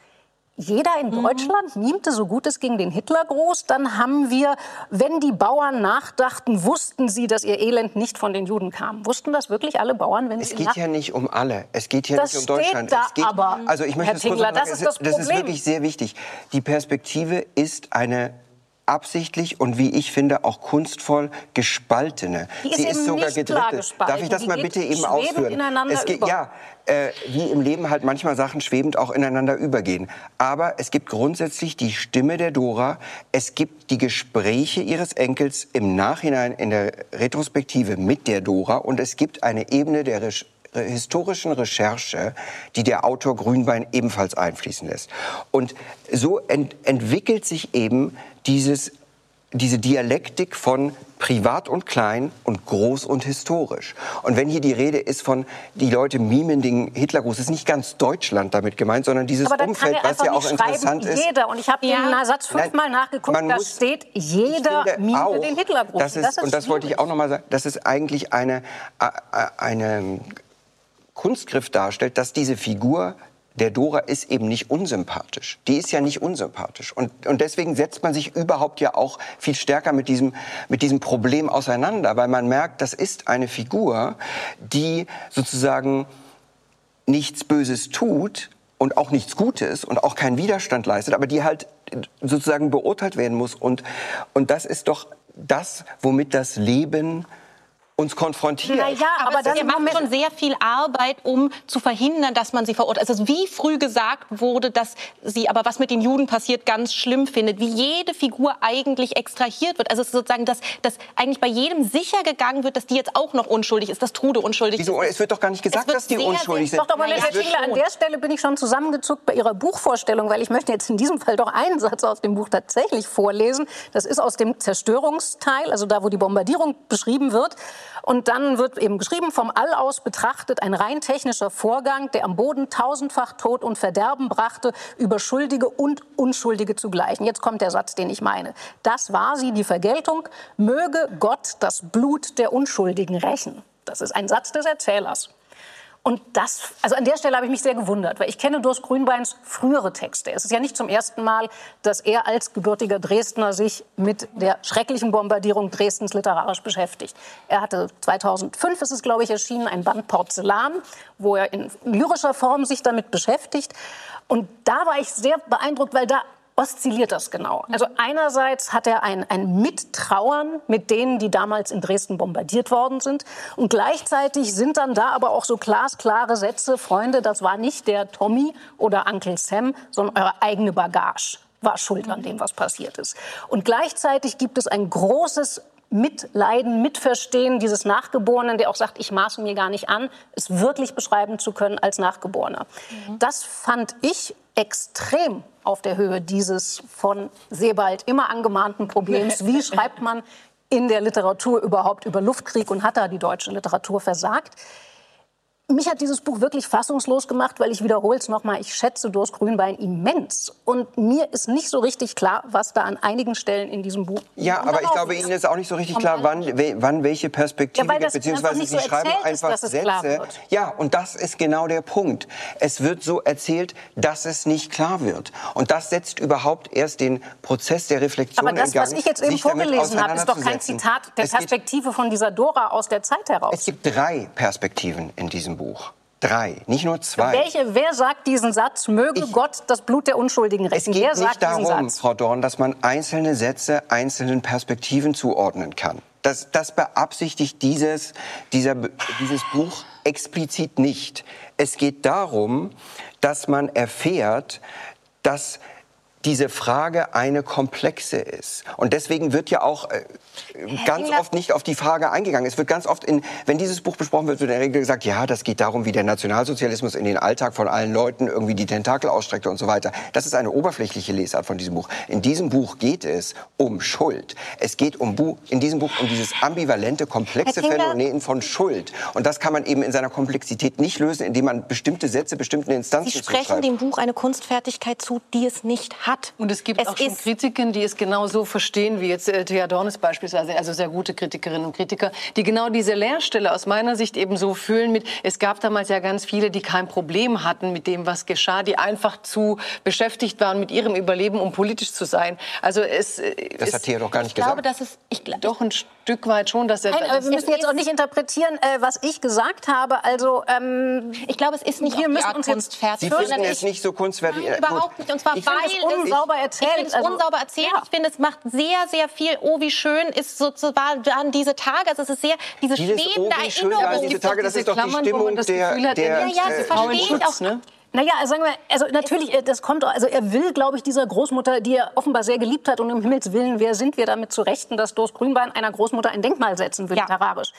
jeder in mhm. Deutschland mimte so gut es gegen den Hitlergruß. Dann haben wir, wenn die Bauern nachdachten, wussten sie, dass ihr Elend nicht von den Juden kam. Wussten das wirklich alle Bauern? Wenn es geht ja nicht um alle. Es geht hier das nicht um Deutschland. Da es geht, aber, also ich möchte Herr Tingler, das, ist das, das ist wirklich sehr wichtig. Die Perspektive ist eine absichtlich und wie ich finde auch kunstvoll gespaltene. Die ist Sie ist sogar gedrittet. Darf ich das die mal bitte eben ausführen? Es geht, ja, äh, wie im Leben halt manchmal Sachen schwebend auch ineinander übergehen. Aber es gibt grundsätzlich die Stimme der Dora, es gibt die Gespräche ihres Enkels im Nachhinein in der Retrospektive mit der Dora und es gibt eine Ebene der Re historischen Recherche, die der Autor Grünbein ebenfalls einfließen lässt. Und so ent entwickelt sich eben dieses diese Dialektik von privat und klein und groß und historisch. Und wenn hier die Rede ist von, die Leute mimen den Hitlergruß, ist nicht ganz Deutschland damit gemeint, sondern dieses Umfeld, was ja auch interessant ist. Jeder. Und ich habe ja. den Satz fünfmal nachgeguckt, da steht, jeder mime auch, den Hitlergruß. Das ist, das ist und das wollte ich auch noch mal sagen, das ist eigentlich eine, eine Kunstgriff darstellt, dass diese Figur der Dora ist eben nicht unsympathisch. Die ist ja nicht unsympathisch. Und, und deswegen setzt man sich überhaupt ja auch viel stärker mit diesem, mit diesem Problem auseinander, weil man merkt, das ist eine Figur, die sozusagen nichts Böses tut und auch nichts Gutes und auch keinen Widerstand leistet, aber die halt sozusagen beurteilt werden muss. Und, und das ist doch das, womit das Leben uns konfrontiert. Na ja, aber, aber das macht schon sehr viel Arbeit, um zu verhindern, dass man sie verurteilt. Also wie früh gesagt wurde, dass sie aber was mit den Juden passiert ganz schlimm findet, wie jede Figur eigentlich extrahiert wird. Also sozusagen, dass, dass eigentlich bei jedem sicher gegangen wird, dass die jetzt auch noch unschuldig ist, dass Trude unschuldig Wieso? ist. Es wird doch gar nicht gesagt, dass die sehr, unschuldig sind. Doch, doch, mal, Herr Schiele, an der Stelle bin ich schon zusammengezuckt bei Ihrer Buchvorstellung, weil ich möchte jetzt in diesem Fall doch einen Satz aus dem Buch tatsächlich vorlesen. Das ist aus dem Zerstörungsteil, also da, wo die Bombardierung beschrieben wird. Und dann wird eben geschrieben, vom All aus betrachtet ein rein technischer Vorgang, der am Boden tausendfach Tod und Verderben brachte, über Schuldige und Unschuldige zugleich. Und jetzt kommt der Satz, den ich meine. Das war sie, die Vergeltung. Möge Gott das Blut der Unschuldigen rächen. Das ist ein Satz des Erzählers. Und das, also an der Stelle habe ich mich sehr gewundert, weil ich kenne Durst Grünbeins frühere Texte. Es ist ja nicht zum ersten Mal, dass er als gebürtiger Dresdner sich mit der schrecklichen Bombardierung Dresdens literarisch beschäftigt. Er hatte 2005 ist es, glaube ich, erschienen, ein Band Porzellan, wo er in lyrischer Form sich damit beschäftigt. Und da war ich sehr beeindruckt, weil da oszilliert das genau? Also einerseits hat er ein, ein Mittrauern mit denen, die damals in Dresden bombardiert worden sind. Und gleichzeitig sind dann da aber auch so glasklare Sätze, Freunde, das war nicht der Tommy oder Uncle Sam, sondern eure eigene Bagage war schuld an dem, was passiert ist. Und gleichzeitig gibt es ein großes Mitleiden, Mitverstehen dieses Nachgeborenen, der auch sagt, ich maße mir gar nicht an, es wirklich beschreiben zu können als Nachgeborener. Mhm. Das fand ich extrem auf der Höhe dieses von Sebald immer angemahnten Problems. Wie schreibt man in der Literatur überhaupt über Luftkrieg und hat da die deutsche Literatur versagt? Mich hat dieses Buch wirklich fassungslos gemacht, weil ich wiederhole es nochmal, ich schätze Durst Grünbein immens. Und mir ist nicht so richtig klar, was da an einigen Stellen in diesem Buch. Ja, aber ich glaube, ist. Ihnen ist auch nicht so richtig klar, wann, wann welche Perspektive ja, gibt, beziehungsweise Sie so schreiben einfach ist, Sätze. Ja, und das ist genau der Punkt. Es wird so erzählt, dass es nicht klar wird. Und das setzt überhaupt erst den Prozess der Reflexion in Gang. Aber das, was ich jetzt eben vorgelesen habe, ist doch kein Zitat der Perspektive von dieser Dora aus der Zeit heraus. Es gibt drei Perspektiven in diesem Buch. Drei, nicht nur zwei. Welche, wer sagt diesen Satz, möge ich, Gott das Blut der Unschuldigen retten? Es geht wer nicht darum, Frau Dorn, dass man einzelne Sätze einzelnen Perspektiven zuordnen kann. Das, das beabsichtigt dieses, dieser, dieses Buch explizit nicht. Es geht darum, dass man erfährt, dass diese Frage eine komplexe ist. Und deswegen wird ja auch äh, ganz oft nicht auf die Frage eingegangen. Es wird ganz oft, in, wenn dieses Buch besprochen wird, wird in der Regel gesagt, ja, das geht darum, wie der Nationalsozialismus in den Alltag von allen Leuten irgendwie die Tentakel ausstreckte und so weiter. Das ist eine oberflächliche Lesart von diesem Buch. In diesem Buch geht es um Schuld. Es geht um Bu in diesem Buch um dieses ambivalente, komplexe Phänomen von Schuld. Und das kann man eben in seiner Komplexität nicht lösen, indem man bestimmte Sätze bestimmten Instanzen Sie sprechen zuschreibt. dem Buch eine Kunstfertigkeit zu, die es nicht hat hat. Und es gibt es auch schon Kritiken, die es genau so verstehen, wie jetzt äh, Thea Dornes beispielsweise, also sehr gute Kritikerinnen und Kritiker, die genau diese Leerstelle aus meiner Sicht eben so fühlen mit, es gab damals ja ganz viele, die kein Problem hatten mit dem, was geschah, die einfach zu beschäftigt waren mit ihrem Überleben, um politisch zu sein. Also es, äh, das hat Thea doch gar nicht ich gesagt. Glaube, dass es, ich doch ein Stück weit schon, dass er. Nein, aber wir müssen jetzt auch nicht interpretieren, äh, was ich gesagt habe. Also ähm, ich glaube, es ist nicht wir müssen uns jetzt fertig. Sie finden es nicht so kunstfertig. Nein, überhaupt nicht. Und zwar ich weil es unsauber erzählt. Ich finde es also, unsauber erzählt. Ja. Ich finde, es macht sehr, sehr viel. Oh, wie schön ist sozusagen diese Tage. Also es ist sehr diese Dieses schwebende oh, Erinnerung. Schön, diese Tage, das ist doch die Stimmung der, der, der, ja, ja, sie versteht auch. Ne? Naja, sagen wir, also natürlich, äh, das kommt, also er will, glaube ich, dieser Großmutter, die er offenbar sehr geliebt hat und um Himmels Willen, wer sind wir damit zu rechten, dass Durst Grünbein einer Großmutter ein Denkmal setzen will, ja. literarisch.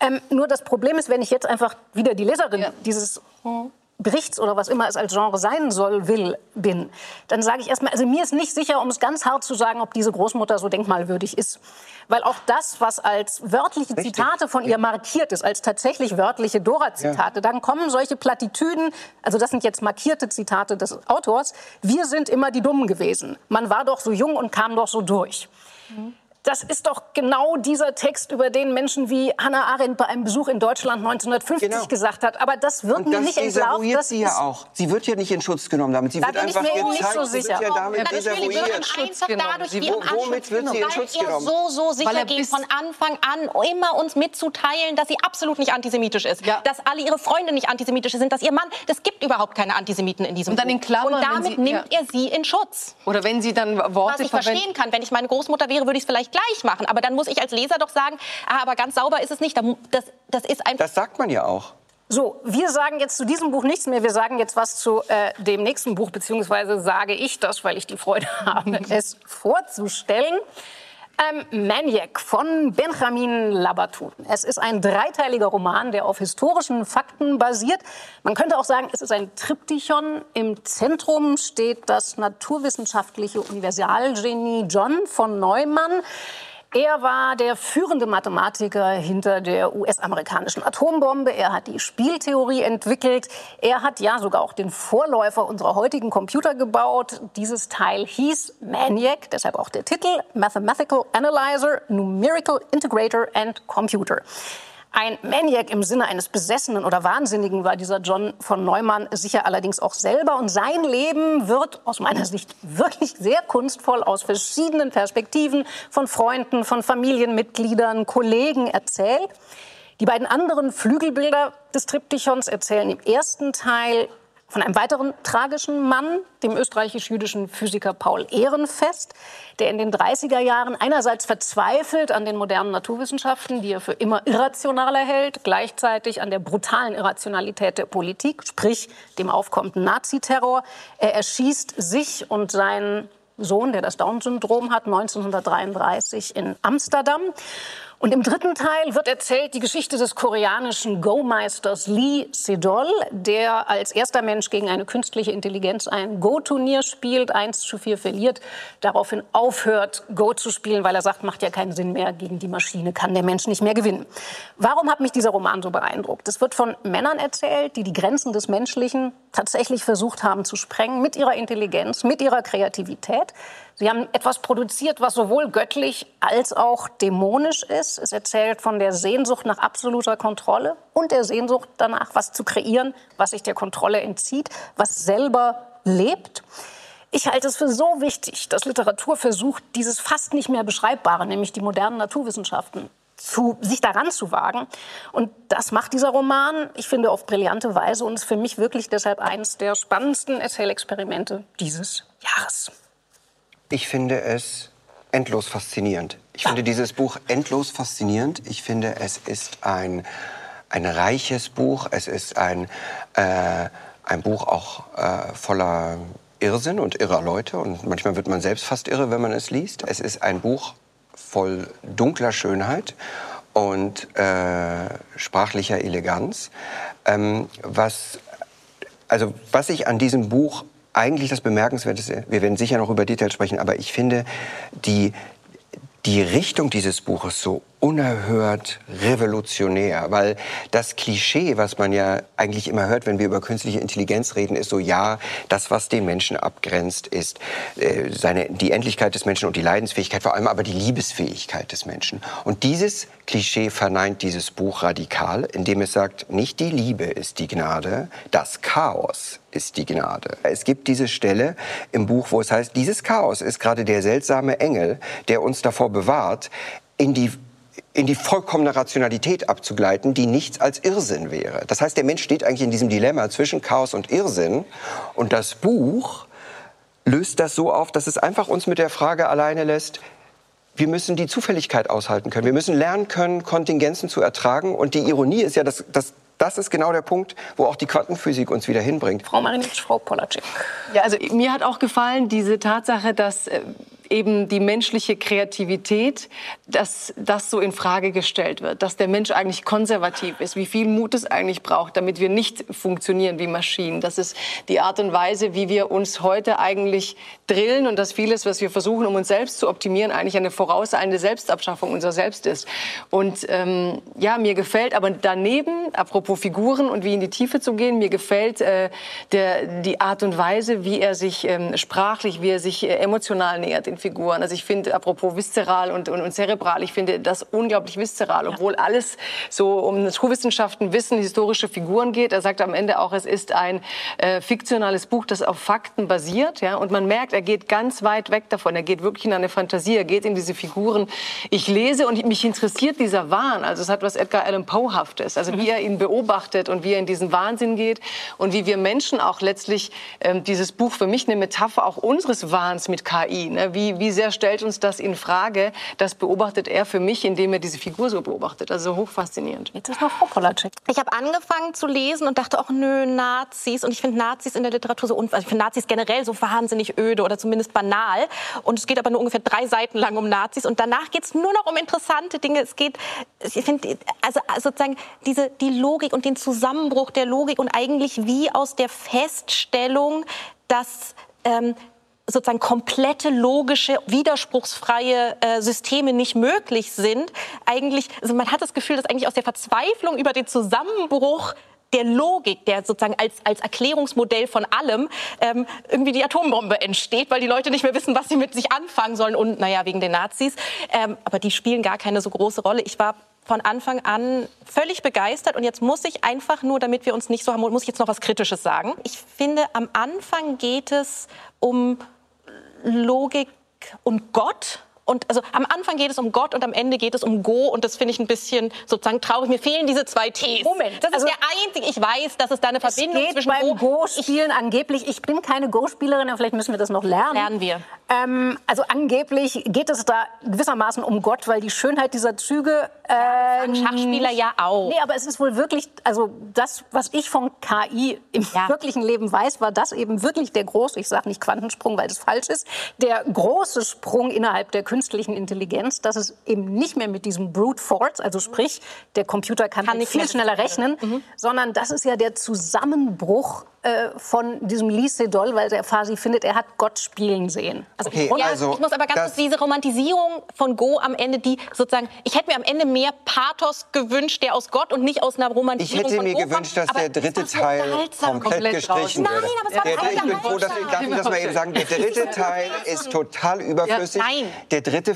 Ähm, nur das Problem ist, wenn ich jetzt einfach wieder die Leserin ja. dieses mhm. Berichts oder was immer es als Genre sein soll, will, bin, dann sage ich erstmal, also mir ist nicht sicher, um es ganz hart zu sagen, ob diese Großmutter so denkmalwürdig ist. Weil auch das, was als wörtliche Richtig. Zitate von ihr markiert ist, als tatsächlich wörtliche Dora-Zitate, ja. dann kommen solche Plattitüden, also das sind jetzt markierte Zitate des Autors, wir sind immer die Dummen gewesen. Man war doch so jung und kam doch so durch. Mhm. Das ist doch genau dieser Text, über den Menschen wie Hannah Arendt bei einem Besuch in Deutschland 1950 genau. gesagt hat. Aber das wird mir nicht entlarvt. Das sie ja auch. Sie wird ja nicht in Schutz genommen damit. Sie da wird bin einfach ich mir nicht so sicher. Ja damit desavouiert. Wird einfach dadurch sie, wo, womit wird sie in Schutz genommen? Weil er so, so sicher geht, von Anfang an immer uns mitzuteilen, dass sie absolut nicht antisemitisch ist. Ja. Dass alle ihre Freunde nicht antisemitisch sind, dass ihr Mann, das gibt überhaupt keine Antisemiten in diesem Und dann in Klammern, Und damit sie, nimmt ja. er sie in Schutz. Oder wenn sie dann Worte Was ich verstehen kann, wenn ich meine Großmutter wäre, würde ich es vielleicht gleich machen. Aber dann muss ich als Leser doch sagen, ah, aber ganz sauber ist es nicht. Das, das ist einfach. Das sagt man ja auch. So, wir sagen jetzt zu diesem Buch nichts mehr. Wir sagen jetzt was zu äh, dem nächsten Buch, beziehungsweise sage ich das, weil ich die Freude habe, es vorzustellen. Ähm, Maniac von Benjamin Labatut. Es ist ein dreiteiliger Roman, der auf historischen Fakten basiert. Man könnte auch sagen, es ist ein Triptychon. Im Zentrum steht das naturwissenschaftliche Universalgenie John von Neumann. Er war der führende Mathematiker hinter der US-amerikanischen Atombombe. Er hat die Spieltheorie entwickelt. Er hat ja sogar auch den Vorläufer unserer heutigen Computer gebaut. Dieses Teil hieß MANIAC, deshalb auch der Titel Mathematical Analyzer, Numerical Integrator and Computer. Ein Maniac im Sinne eines Besessenen oder Wahnsinnigen war dieser John von Neumann sicher allerdings auch selber. Und sein Leben wird aus meiner Sicht wirklich sehr kunstvoll aus verschiedenen Perspektiven von Freunden, von Familienmitgliedern, Kollegen erzählt. Die beiden anderen Flügelbilder des Triptychons erzählen im ersten Teil von einem weiteren tragischen Mann, dem österreichisch-jüdischen Physiker Paul Ehrenfest, der in den 30er Jahren einerseits verzweifelt an den modernen Naturwissenschaften, die er für immer irrationaler hält, gleichzeitig an der brutalen Irrationalität der Politik, sprich dem aufkommenden Naziterror. Er erschießt sich und seinen Sohn, der das Down-Syndrom hat, 1933 in Amsterdam. Und im dritten Teil wird erzählt die Geschichte des koreanischen Go-Meisters Lee Sedol, der als erster Mensch gegen eine künstliche Intelligenz ein Go-Turnier spielt, 1 zu 4 verliert, daraufhin aufhört, Go zu spielen, weil er sagt, macht ja keinen Sinn mehr, gegen die Maschine kann der Mensch nicht mehr gewinnen. Warum hat mich dieser Roman so beeindruckt? Es wird von Männern erzählt, die die Grenzen des Menschlichen tatsächlich versucht haben zu sprengen, mit ihrer Intelligenz, mit ihrer Kreativität. Sie haben etwas produziert, was sowohl göttlich als auch dämonisch ist. Es erzählt von der Sehnsucht nach absoluter Kontrolle und der Sehnsucht danach, was zu kreieren, was sich der Kontrolle entzieht, was selber lebt. Ich halte es für so wichtig, dass Literatur versucht, dieses fast nicht mehr beschreibbare, nämlich die modernen Naturwissenschaften, zu, sich daran zu wagen. Und das macht dieser Roman, ich finde, auf brillante Weise und ist für mich wirklich deshalb eines der spannendsten Erzählexperimente dieses Jahres. Ich finde es endlos faszinierend. Ich finde dieses Buch endlos faszinierend. Ich finde, es ist ein, ein reiches Buch. Es ist ein, äh, ein Buch auch äh, voller Irrsinn und irrer Leute. Und manchmal wird man selbst fast irre, wenn man es liest. Es ist ein Buch voll dunkler Schönheit und äh, sprachlicher Eleganz. Ähm, was, also, was ich an diesem Buch eigentlich das Bemerkenswerteste, wir werden sicher noch über Details sprechen, aber ich finde die, die Richtung dieses Buches so unerhört revolutionär, weil das Klischee, was man ja eigentlich immer hört, wenn wir über künstliche Intelligenz reden, ist so, ja, das, was den Menschen abgrenzt, ist äh, seine, die Endlichkeit des Menschen und die Leidensfähigkeit, vor allem aber die Liebesfähigkeit des Menschen. Und dieses Klischee verneint dieses Buch radikal, indem es sagt, nicht die Liebe ist die Gnade, das Chaos ist die Gnade. Es gibt diese Stelle im Buch, wo es heißt, dieses Chaos ist gerade der seltsame Engel, der uns davor bewahrt, in die in die vollkommene Rationalität abzugleiten, die nichts als Irrsinn wäre. Das heißt, der Mensch steht eigentlich in diesem Dilemma zwischen Chaos und Irrsinn. Und das Buch löst das so auf, dass es einfach uns mit der Frage alleine lässt, wir müssen die Zufälligkeit aushalten können. Wir müssen lernen können, Kontingenzen zu ertragen. Und die Ironie ist ja, dass, dass das ist genau der Punkt, wo auch die Quantenphysik uns wieder hinbringt. Frau Marinitsch, Frau Polacek. Ja, also mir hat auch gefallen diese Tatsache, dass äh, eben die menschliche Kreativität, dass das so in Frage gestellt wird, dass der Mensch eigentlich konservativ ist, wie viel Mut es eigentlich braucht, damit wir nicht funktionieren wie Maschinen. Das ist die Art und Weise, wie wir uns heute eigentlich drillen und dass vieles, was wir versuchen, um uns selbst zu optimieren, eigentlich eine vorauseilende Selbstabschaffung unserer selbst ist. Und ähm, ja, mir gefällt aber daneben, apropos Figuren und wie in die Tiefe zu gehen, mir gefällt äh, der, die Art und Weise, wie er sich ähm, sprachlich, wie er sich äh, emotional nähert in Figuren. Also ich finde, apropos viszeral und, und, und, zerebral, ich finde das unglaublich viszeral, obwohl alles so um Naturwissenschaften, Wissen, historische Figuren geht. Er sagt am Ende auch, es ist ein äh, fiktionales Buch, das auf Fakten basiert. Ja? Und man merkt, er geht ganz weit weg davon. Er geht wirklich in eine Fantasie, er geht in diese Figuren. Ich lese und mich interessiert dieser Wahn. Also es hat was Edgar Allan Poe-haftes. Also wie er ihn beobachtet und wie er in diesen Wahnsinn geht und wie wir Menschen auch letztlich ähm, dieses Buch für mich eine Metapher auch unseres Wahns mit KI. Ne? Wie, wie, sehr stellt uns das in Frage? Das beobachtet er für mich, indem er diese Figur so beobachtet. Also hochfaszinierend. Jetzt ist noch Frau Polacek. Ich habe angefangen zu lesen und dachte auch, nö, Nazis. Und ich finde Nazis in der Literatur so, also ich finde Nazis generell so wahnsinnig öde oder zumindest banal. Und es geht aber nur ungefähr drei Seiten lang um Nazis. Und danach geht es nur noch um interessante Dinge. Es geht, ich finde, also sozusagen diese, die Logik und den Zusammenbruch der Logik und eigentlich wie aus der Feststellung, dass ähm, sozusagen komplette logische, widerspruchsfreie äh, Systeme nicht möglich sind. Eigentlich, also man hat das Gefühl, dass eigentlich aus der Verzweiflung über den Zusammenbruch der Logik, der sozusagen als, als Erklärungsmodell von allem ähm, irgendwie die Atombombe entsteht, weil die Leute nicht mehr wissen, was sie mit sich anfangen sollen und naja, wegen den Nazis. Ähm, aber die spielen gar keine so große Rolle. Ich war von Anfang an völlig begeistert und jetzt muss ich einfach nur, damit wir uns nicht so haben, muss ich jetzt noch was Kritisches sagen. Ich finde, am Anfang geht es um Logik und Gott. Und also am Anfang geht es um Gott und am Ende geht es um Go und das finde ich ein bisschen sozusagen traurig. Mir fehlen diese zwei Ts. Moment, das also, ist der einzige. Ich weiß, dass es da eine Verbindung geht zwischen beim Go-Spielen angeblich. Ich bin keine Go-Spielerin, aber vielleicht müssen wir das noch lernen. Lernen wir. Ähm, also angeblich geht es da gewissermaßen um Gott, weil die Schönheit dieser Züge. Äh, Schachspieler ja auch. Nee, aber es ist wohl wirklich, also das, was ich von KI im ja. wirklichen Leben weiß, war das eben wirklich der große, ich sage nicht Quantensprung, weil das falsch ist, der große Sprung innerhalb der künstlichen Intelligenz, dass es eben nicht mehr mit diesem Brute Force, also sprich, der Computer kann, kann viel schneller rechnen, mhm. sondern das ist ja der Zusammenbruch äh, von diesem Lee Sedol, weil der Fasi findet, er hat Gott spielen sehen. Also, okay, ja, also ich muss aber ganz kurz diese Romantisierung von Go am Ende, die sozusagen, ich hätte mir am Ende mehr Pathos gewünscht, der aus Gott und nicht aus einer Romantisierung Ich hätte mir gewünscht, dass der dritte Teil komplett, komplett gestrichen wird. Nein, aber es war der, Ich bin froh, dass ich, darf ich das mal eben sagen, der dritte Teil ist total überflüssig. Ja, nein. Der dritte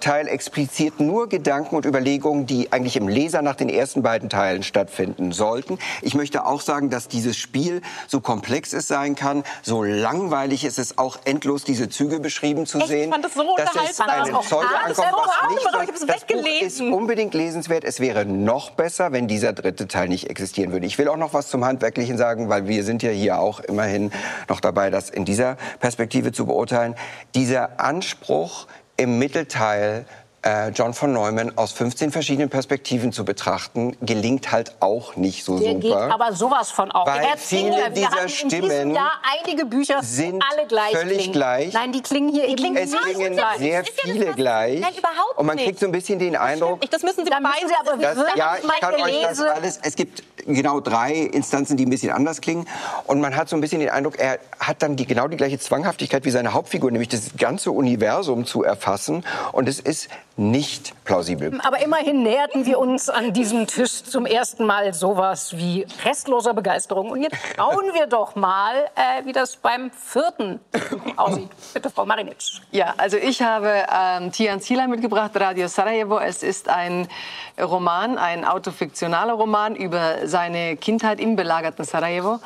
Teil expliziert nur Gedanken und Überlegungen, die eigentlich im Leser nach den ersten beiden Teilen stattfinden sollten. Ich möchte auch sagen, dass dieses Spiel so komplex es sein kann, so langweilig ist es auch endlos diese Züge beschrieben zu Echt? sehen. Ich fand das so das ist eine Zeuge ankommt, was nicht so, das Buch ist unbedingt lesenswert. Es wäre noch besser, wenn dieser dritte Teil nicht existieren würde. Ich will auch noch was zum Handwerklichen sagen, weil wir sind ja hier auch immerhin noch dabei, das in dieser Perspektive zu beurteilen. Dieser Anspruch im Mittelteil äh, John von Neumann aus 15 verschiedenen Perspektiven zu betrachten, gelingt halt auch nicht so Der super. Geht aber sowas von auch. Weil viele dieser Stimmen Jahr einige Bücher sind alle gleich völlig klingen. gleich. Nein, die klingen hier eben Es klingen gleich. sehr viele gleich. Nein, überhaupt Und man kriegt so ein bisschen den Eindruck, das müssen Sie beide. Aber das, ja, ich kann euch das alles. Es gibt genau drei Instanzen, die ein bisschen anders klingen. Und man hat so ein bisschen den Eindruck, er hat dann die, genau die gleiche Zwanghaftigkeit wie seine Hauptfigur, nämlich das ganze Universum zu erfassen. Und es ist nicht plausibel. Aber immerhin näherten wir uns an diesem Tisch zum ersten Mal sowas wie restloser Begeisterung. Und jetzt schauen wir doch mal, äh, wie das beim vierten aussieht. Bitte, Frau Marinic. Ja, also ich habe ähm, Tian Zila mitgebracht, Radio Sarajevo. Es ist ein Roman, ein autofiktionaler Roman über seine Kindheit im belagerten Sarajevo.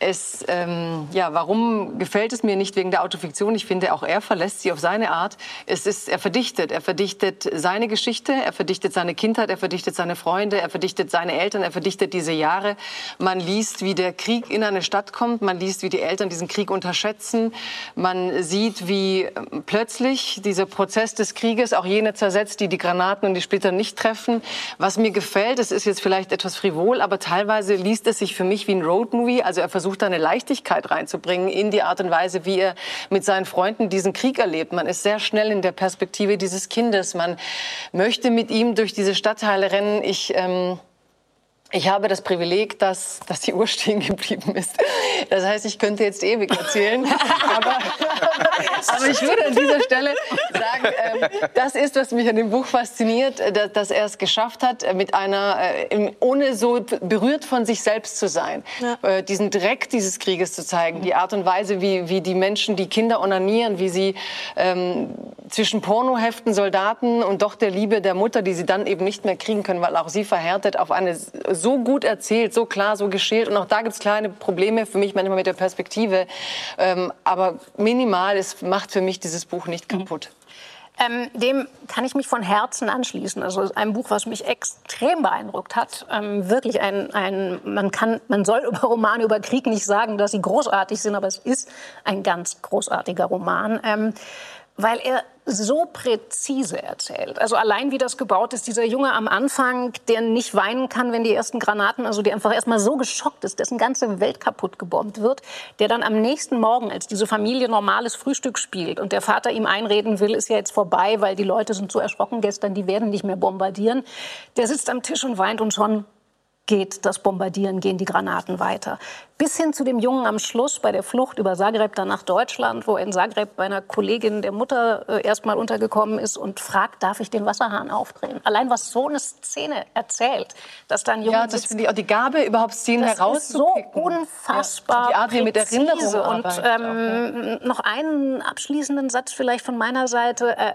Es, ähm, ja, warum gefällt es mir nicht wegen der Autofiktion? Ich finde, auch er verlässt sie auf seine Art. Es ist, er verdichtet. Er verdichtet seine Geschichte, er verdichtet seine Kindheit, er verdichtet seine Freunde, er verdichtet seine Eltern, er verdichtet diese Jahre. Man liest, wie der Krieg in eine Stadt kommt. Man liest, wie die Eltern diesen Krieg unterschätzen. Man sieht, wie plötzlich dieser Prozess des Krieges auch jene zersetzt, die die Granaten und die Splitter nicht treffen. Was mir gefällt, es ist jetzt vielleicht etwas frivol, aber teilweise liest es sich für mich wie ein Roadmovie. Also er versucht da eine Leichtigkeit reinzubringen in die Art und Weise, wie er mit seinen Freunden diesen Krieg erlebt. Man ist sehr schnell in der Perspektive dieses Kindes. Man möchte mit ihm durch diese Stadtteile rennen. Ich ähm, ich habe das Privileg, dass, dass die Uhr stehen geblieben ist. Das heißt, ich könnte jetzt ewig erzählen. aber, aber, ich würde an dieser Stelle sagen, ähm, das ist, was mich an dem Buch fasziniert, dass, dass er es geschafft hat, mit einer, äh, ohne so berührt von sich selbst zu sein, ja. äh, diesen Dreck dieses Krieges zu zeigen, die Art und Weise, wie, wie die Menschen, die Kinder onanieren, wie sie ähm, zwischen Pornoheften, Soldaten und doch der Liebe der Mutter, die sie dann eben nicht mehr kriegen können, weil auch sie verhärtet auf eine so gut erzählt, so klar, so geschält. Und auch da gibt es kleine Probleme für mich manchmal mit der Perspektive. Ähm, aber minimal, es macht für mich dieses Buch nicht mhm. kaputt. Ähm, dem kann ich mich von Herzen anschließen. Also ein Buch, was mich extrem beeindruckt hat. Ähm, wirklich ein, ein, man kann, man soll über Romane über Krieg nicht sagen, dass sie großartig sind, aber es ist ein ganz großartiger Roman. Ähm, weil er so präzise erzählt. Also allein wie das gebaut ist, dieser Junge am Anfang, der nicht weinen kann, wenn die ersten Granaten, also der einfach erstmal so geschockt ist, dessen ganze Welt kaputt gebombt wird, der dann am nächsten Morgen, als diese Familie normales Frühstück spielt und der Vater ihm einreden will, ist ja jetzt vorbei, weil die Leute sind so erschrocken gestern, die werden nicht mehr bombardieren. Der sitzt am Tisch und weint und schon geht das Bombardieren, gehen die Granaten weiter. Bis hin zu dem Jungen am Schluss bei der Flucht über Zagreb dann nach Deutschland, wo er in Zagreb bei einer Kollegin der Mutter äh, erstmal untergekommen ist und fragt, darf ich den Wasserhahn aufdrehen? Allein was so eine Szene erzählt, dass dann Junge Ja, das finde ich auch die Gabe, überhaupt Szenen herauszupicken. so unfassbar ja, die Art, wie mit Erinnerung Und ähm, auch, ja. noch einen abschließenden Satz vielleicht von meiner Seite. Äh,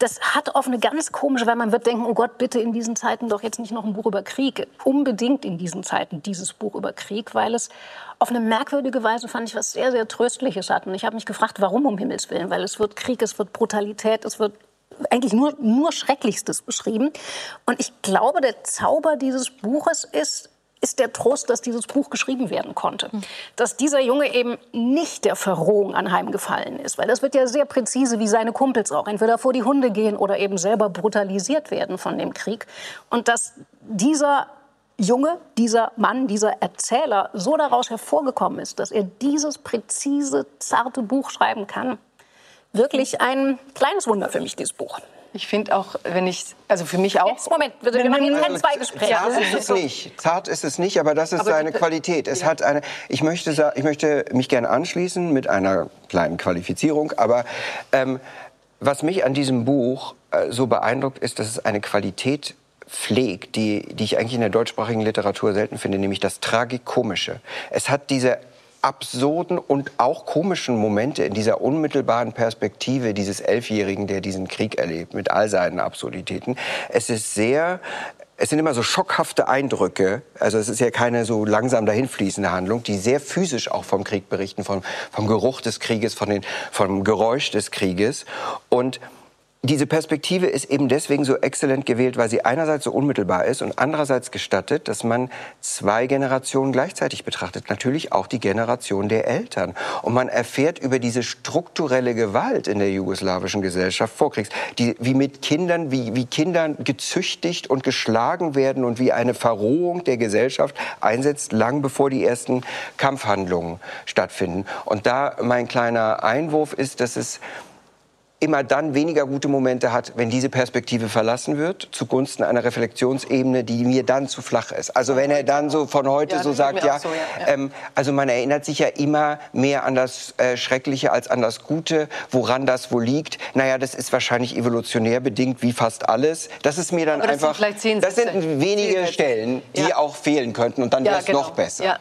das hat auf eine ganz komische, weil man wird denken, oh Gott, bitte in diesen Zeiten doch jetzt nicht noch ein Buch über Krieg. Unbedingt in diesen Zeiten dieses Buch über Krieg, weil es auf eine merkwürdige Weise, fand ich, was sehr, sehr Tröstliches hat. Und ich habe mich gefragt, warum um Himmels Willen? Weil es wird Krieg, es wird Brutalität, es wird eigentlich nur, nur Schrecklichstes beschrieben. Und ich glaube, der Zauber dieses Buches ist, ist der Trost, dass dieses Buch geschrieben werden konnte. Dass dieser Junge eben nicht der Verrohung anheimgefallen ist. Weil das wird ja sehr präzise, wie seine Kumpels auch entweder vor die Hunde gehen oder eben selber brutalisiert werden von dem Krieg. Und dass dieser Junge, dieser Mann, dieser Erzähler so daraus hervorgekommen ist, dass er dieses präzise, zarte Buch schreiben kann. Wirklich ein kleines Wunder für mich, dieses Buch. Ich finde auch, wenn ich, also für mich auch. Jetzt, Moment, wir, machen jetzt kein Zweigespräch. Zart ist es nicht. Zart ist es nicht, aber das ist Aber seine bitte- Qualität. Es hat eine, ich möchte, ich möchte mich gerne anschließen mit einer kleinen Qualifizierung, aber ähm, was mich an diesem Buch äh, so beeindruckt, ist, dass es eine Qualität pflegt, die, die ich eigentlich in der deutschsprachigen Literatur selten finde, nämlich das Tragikomische. Es hat diese absurden und auch komischen Momente in dieser unmittelbaren Perspektive dieses Elfjährigen, der diesen Krieg erlebt, mit all seinen Absurditäten. Es ist sehr, es sind immer so schockhafte Eindrücke. Also es ist ja keine so langsam dahinfließende Handlung, die sehr physisch auch vom Krieg berichten, vom, vom Geruch des Krieges, von den, vom Geräusch des Krieges. Und diese Perspektive ist eben deswegen so exzellent gewählt, weil sie einerseits so unmittelbar ist und andererseits gestattet, dass man zwei Generationen gleichzeitig betrachtet. Natürlich auch die Generation der Eltern. Und man erfährt über diese strukturelle Gewalt in der jugoslawischen Gesellschaft vorkriegs, die, wie mit Kindern, wie, wie Kindern gezüchtigt und geschlagen werden und wie eine Verrohung der Gesellschaft einsetzt, lang bevor die ersten Kampfhandlungen stattfinden. Und da mein kleiner Einwurf ist, dass es immer dann weniger gute Momente hat, wenn diese Perspektive verlassen wird, zugunsten einer Reflexionsebene, die mir dann zu flach ist. Also wenn er dann so von heute Ja, so sagt, ja, so, ja. Ähm, also man erinnert sich ja immer mehr an das äh, Schreckliche als an das Gute, woran das wohl liegt. Naja, das ist wahrscheinlich evolutionär bedingt, wie fast alles. Das ist mir dann sind einfach, vielleicht zehn das sind wenige. Stellen, die auch fehlen könnten und dann wäre es noch besser.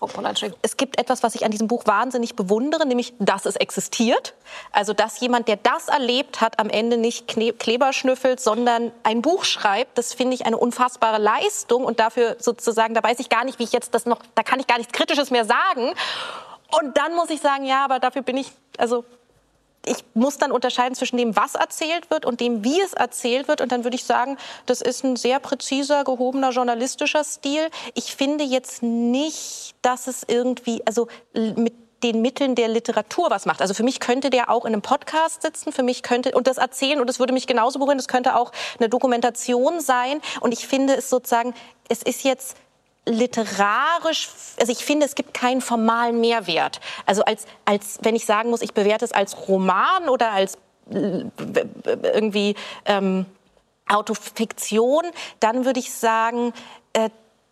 Frau Polatschek. Es gibt etwas, was ich an diesem Buch wahnsinnig bewundere, nämlich, dass es existiert. Also, dass jemand, der das erlebt hat, am Ende nicht Kleber schnüffelt, sondern ein Buch schreibt. Das finde ich eine unfassbare Leistung. Und dafür sozusagen, da weiß ich gar nicht, wie ich jetzt das noch, da kann ich gar nichts Kritisches mehr sagen. Und dann muss ich sagen, ja, aber dafür bin ich, also ich muss dann unterscheiden zwischen dem, was erzählt wird und dem, wie es erzählt wird. Und dann würde ich sagen, das ist ein sehr präziser, gehobener journalistischer Stil. Ich finde jetzt nicht, dass es irgendwie, also mit den Mitteln der Literatur was macht. Also für mich könnte der auch in einem Podcast sitzen, für mich könnte und das erzählen und das würde mich genauso berühren. Das könnte auch eine Dokumentation sein. Und ich finde es sozusagen, es ist jetzt literarisch, also ich finde, es gibt keinen formalen Mehrwert. Also als, als wenn ich sagen muss, ich bewerte es als Roman oder als äh, irgendwie ähm, Autofiktion, dann würde ich sagen, äh,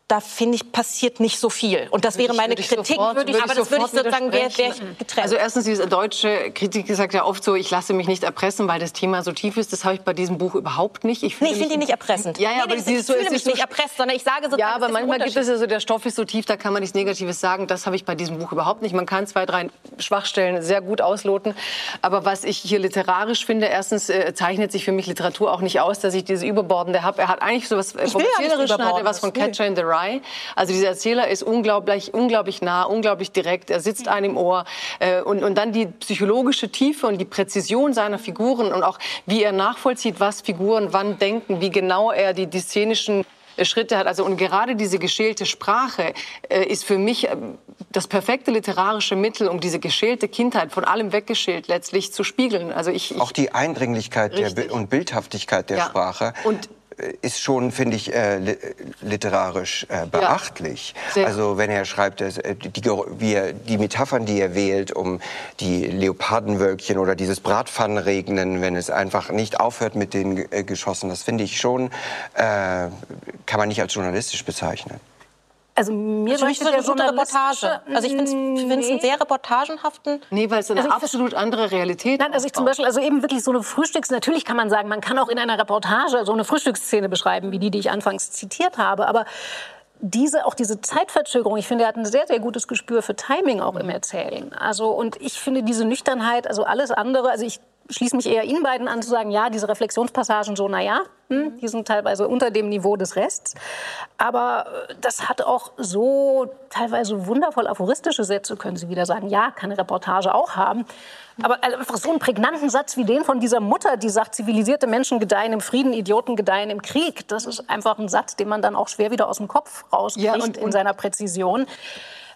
da finde ich, passiert nicht so viel. Und das wäre meine würde Kritik, sofort- würde ich, würde aber ich das würde ich sozusagen, wäre wär getrennt. Also erstens, diese deutsche Kritik sagt ja oft so, ich lasse mich nicht erpressen, weil das Thema so tief ist. Das habe ich bei diesem Buch überhaupt nicht. Ich Nee, fühle ich finde ihn nicht erpressend. Ja, ja, nee, aber nee, dieses ich so, fühle es mich ist so nicht erpresst, sondern ich sage sozusagen, Ja, aber manchmal gibt es ja so, der Stoff ist so tief, da kann man nichts Negatives sagen. Das habe ich bei diesem Buch überhaupt nicht. Man kann zwei, drei Schwachstellen sehr gut ausloten. Aber was ich hier literarisch finde, erstens äh, zeichnet sich für mich Literatur auch nicht aus, dass ich diese Überbordende habe. Er hat eigentlich so was äh, vom Erzählerischen, hat er was von Catcher in the Rye. Also dieser Erzähler ist unglaublich, unglaublich nah, unglaublich direkt. Er sitzt einem im Ohr. Äh, und, und dann die psychologische Tiefe und die Präzision seiner Figuren und auch wie er nachvollzieht, was Figuren wann denken, wie genau er die, die szenischen äh, Schritte hat. Also und gerade diese geschälte Sprache äh, ist für mich äh, das perfekte literarische Mittel, um diese geschälte Kindheit von allem weggeschält letztlich zu spiegeln. Also ich, ich Auch die Eindringlichkeit und Bildhaftigkeit der Ja. Sprache Und- ist schon, finde ich, äh, li literarisch äh, beachtlich. Sehr. Also wenn er schreibt, dass, äh, die, er, die Metaphern, die er wählt, um die Leopardenwölkchen oder dieses Bratpfannenregnen, wenn es einfach nicht aufhört mit den äh, Geschossen, das finde ich schon, äh, kann man nicht als journalistisch bezeichnen. Also mir mich ist das eine gute Reportage. Also ich finde es einen Nee. sehr reportagenhaften. nee, weil es eine Also absolut andere Realität Nein, also ich zum. Beispiel, also eben wirklich so eine Frühstücks, natürlich kann man sagen, man kann auch in einer Reportage so eine Frühstücksszene beschreiben, wie die, die ich anfangs zitiert habe, aber diese, auch diese Zeitverzögerung, ich finde, er hat ein sehr, sehr gutes Gespür für Timing auch im Erzählen. Also, und ich finde diese Nüchternheit, also alles andere, also ich schließe mich eher Ihnen beiden an zu sagen, ja, diese Reflexionspassagen so, naja, hm, die sind teilweise unter dem Niveau des Rests. Aber äh, das hat auch so teilweise wundervoll aphoristische Sätze, können Sie wieder sagen, ja, kann eine Reportage auch haben. Aber einfach so einen prägnanten Satz wie den von dieser Mutter, die sagt, zivilisierte Menschen gedeihen im Frieden, Idioten gedeihen im Krieg. Das ist einfach ein Satz, den man dann auch schwer wieder aus dem Kopf rauskriegt ja, und, in seiner Präzision.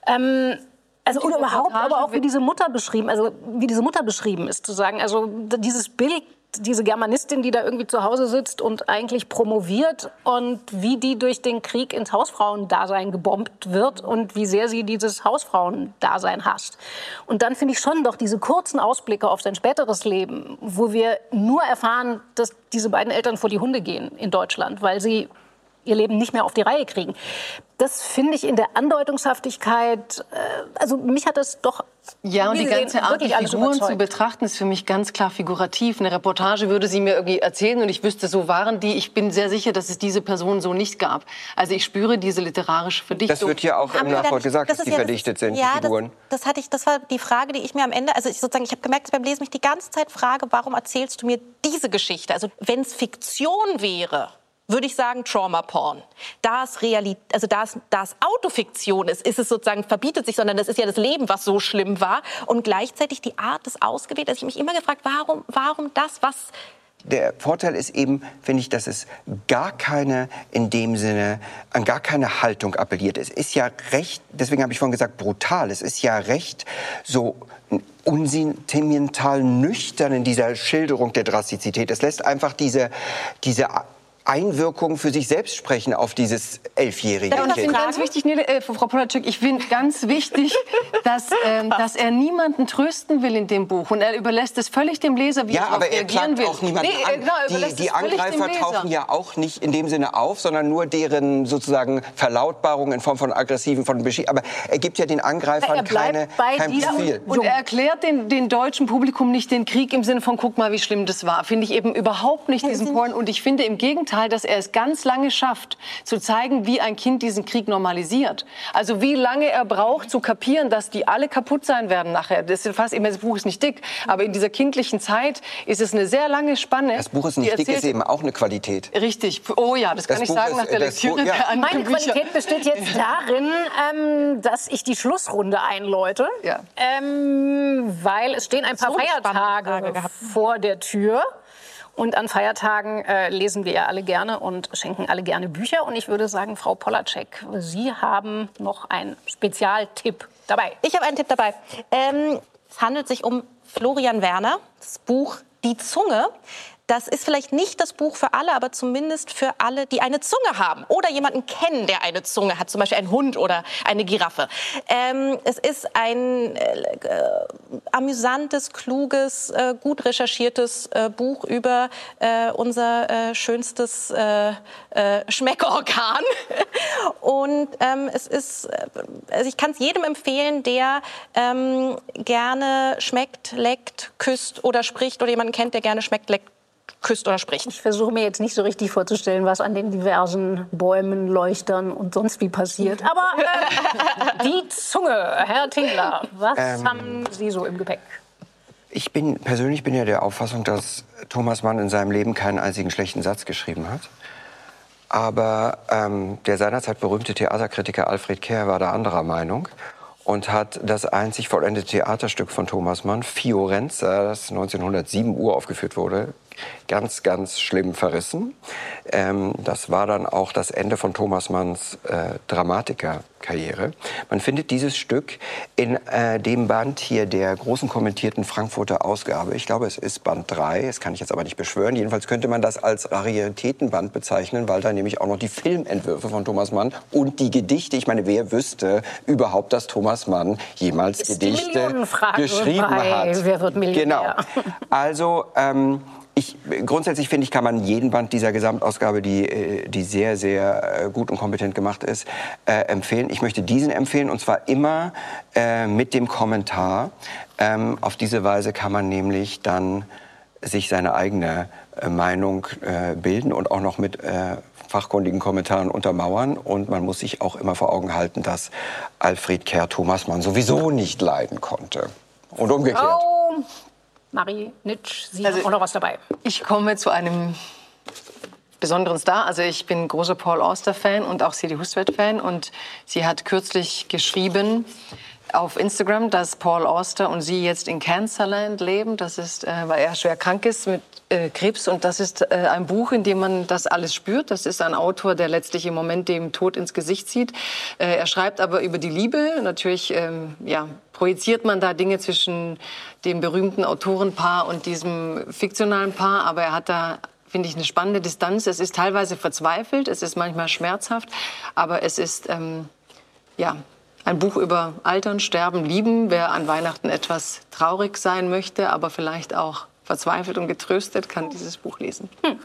Ähm, also und überhaupt, aber auch wie diese Mutter beschrieben, also wie diese Mutter beschrieben ist, zu sagen, also dieses Bild diese Germanistin, die da irgendwie zu Hause sitzt und eigentlich promoviert und wie die durch den Krieg ins Hausfrauendasein gebombt wird und wie sehr sie dieses Hausfrauendasein hasst. Und dann finde ich schon doch diese kurzen Ausblicke auf sein späteres Leben, wo wir nur erfahren, dass diese beiden Eltern vor die Hunde gehen in Deutschland, weil sie ihr Leben nicht mehr auf die Reihe kriegen. Das finde ich in der Andeutungshaftigkeit, äh, also mich hat das doch. Ja, und die ganze Art, die Figuren zu betrachten, ist für mich ganz klar figurativ. Eine Reportage würde sie mir irgendwie erzählen und ich wüsste, so waren die. Ich bin sehr sicher, dass es diese Personen so nicht gab. Also ich spüre diese literarische Verdichtung. Das wird ja auch im Nachwort gesagt, dass die ja verdichtet sind, ja, die Figuren. Das, das, hatte ich, das war die Frage, die ich mir am Ende, also ich sozusagen, ich habe gemerkt, dass beim Lesen mich die ganze Zeit frage, warum erzählst du mir diese Geschichte? Also wenn es Fiktion wäre, würde ich sagen, Trauma-Porn. Da es, also da, es, Autofiktion ist, ist es sozusagen, verbietet sich, sondern das ist ja das Leben, was so schlimm war. Und gleichzeitig die Art des Ausgewählt, dass ich mich immer gefragt, warum, warum das, was der Vorteil ist eben, finde ich, dass es gar keine, in dem Sinne, an gar keine Haltung appelliert. Es ist ja recht, deswegen habe ich vorhin gesagt, brutal. Es ist ja recht so unsentimental nüchtern in dieser Schilderung der Drastizität. Es lässt einfach diese, diese Einwirkung für sich selbst sprechen auf dieses elfjährige ja, und ich finde ganz wichtig, Nele, äh, Frau Polacek, ich finde ganz wichtig, dass, äh, dass er niemanden trösten will in dem Buch. Und er überlässt es völlig dem Leser, wie ja, er aber er klagt will. auch niemanden nee, an. Genau, die, die Angreifer tauchen ja auch nicht in dem Sinne auf, sondern nur deren sozusagen Verlautbarung in Form von aggressiven, von Beschie Aber er gibt ja den Angreifern keine, kein Profil. Und er erklärt den, den deutschen Publikum nicht den Krieg im Sinne von, guck mal, wie schlimm das war. Finde ich eben überhaupt nicht diesen Point. Und ich finde im Gegenteil, Gegenteil, dass er es ganz lange schafft, zu zeigen, wie ein Kind diesen Krieg normalisiert. Also wie lange er braucht, zu kapieren, dass die alle kaputt sein werden nachher. Das ist fast, das Buch ist nicht dick, aber in dieser kindlichen Zeit ist es eine sehr lange Spanne. Das Buch ist nicht dick, ist eben auch eine Qualität. Richtig. Oh ja, das kann das ich Buch sagen nach der Lektüre ja. Meine Qualität besteht jetzt darin, ähm, dass ich die Schlussrunde einläute, ja. ähm, weil es stehen ein paar so Feiertage vor der Tür. Und an Feiertagen äh, lesen wir ja alle gerne und schenken alle gerne Bücher. Und ich würde sagen, Frau Polacek, Sie haben noch einen Spezialtipp dabei. Ich habe einen Tipp dabei. Ähm, es handelt sich um Florian Werner, das Buch Die Zunge. Das ist vielleicht nicht das Buch für alle, aber zumindest für alle, die eine Zunge haben oder jemanden kennen, der eine Zunge hat, zum Beispiel ein Hund oder eine Giraffe. Ähm, es ist ein äh, amüsantes, kluges, äh, gut recherchiertes äh, Buch über äh, unser äh, schönstes äh, Schmeckorgan. Und ähm, es ist, also ich kann es jedem empfehlen, der ähm, gerne schmeckt, leckt, küsst oder spricht oder jemanden kennt, der gerne schmeckt, leckt, küsst oder spricht. Ich versuche mir jetzt nicht so richtig vorzustellen, was an den diversen Bäumen, Leuchtern und sonst wie passiert. Aber äh, die Zunge, Herr Tingler, was ähm, haben Sie so im Gepäck? Ich bin persönlich bin ja der Auffassung, dass Thomas Mann in seinem Leben keinen einzigen schlechten Satz geschrieben hat. Aber ähm, der seinerzeit berühmte Theaterkritiker Alfred Kehr war da anderer Meinung und hat das einzig vollendete Theaterstück von Thomas Mann, Fiorenza, das 1907 Uhr aufgeführt wurde, ganz, ganz schlimm verrissen. Ähm, das war dann auch das Ende von Thomas Manns äh, Dramatikerkarriere. Man findet dieses Stück in äh, dem Band hier der großen kommentierten Frankfurter Ausgabe. Ich glaube, es ist Band 3, das kann ich jetzt aber nicht beschwören. Jedenfalls könnte man das als Raritätenband bezeichnen, weil da nämlich auch noch die Filmentwürfe von Thomas Mann und die Gedichte, ich meine, wer wüsste überhaupt, dass Thomas Mann jemals Gedichte geschrieben hat. Wer wird Millionär? Genau. Also ähm, ich, grundsätzlich finde ich, kann man jeden Band dieser Gesamtausgabe, die, äh, die sehr, sehr äh, gut und kompetent gemacht ist, äh, empfehlen. Ich möchte diesen empfehlen und zwar immer äh, mit dem Kommentar. Ähm, auf diese Weise kann man nämlich dann sich seine eigene äh, Meinung äh, bilden und auch noch mit fachkundigen Kommentaren untermauern. Und man muss sich auch immer vor Augen halten, dass Alfred Kerr Thomas Mann sowieso nicht leiden konnte. Und umgekehrt. Oh. Marie Nitsch, Sie also, haben auch noch was dabei. Ich komme zu einem besonderen Star. Also ich bin großer Paul Auster-Fan und auch Sadie Hustvedt-Fan. Und sie hat kürzlich geschrieben auf Instagram, dass Paul Auster und sie jetzt in Cancerland leben. Das ist, äh, weil er schwer krank ist mit äh, Krebs. Und das ist äh, ein Buch, in dem man das alles spürt. Das ist ein Autor, der letztlich im Moment dem Tod ins Gesicht zieht. Äh, er schreibt aber über die Liebe. Natürlich ähm, ja, projiziert man da Dinge zwischen dem berühmten Autorenpaar und diesem fiktionalen Paar. Aber er hat da finde ich, eine spannende Distanz. Es ist teilweise verzweifelt, es ist manchmal schmerzhaft, aber es ist ähm, ja, ein Buch über Altern, Sterben, Lieben. Wer an Weihnachten etwas traurig sein möchte, aber vielleicht auch verzweifelt und getröstet, kann dieses Buch lesen. Hm.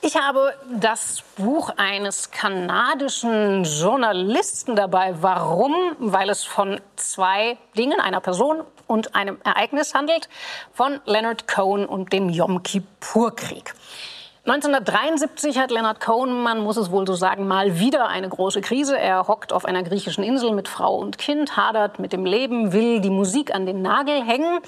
Ich habe das Buch eines kanadischen Journalisten dabei. Warum? Weil es von zwei Dingen, einer Person und einem Ereignis handelt, von Leonard Cohen und dem Yom Kippur-Krieg. 1973 hat Leonard Cohen, man muss es wohl so sagen, mal wieder eine große Krise. Er hockt auf einer griechischen Insel mit Frau und Kind, hadert mit dem Leben, will die Musik an den Nagel hängen.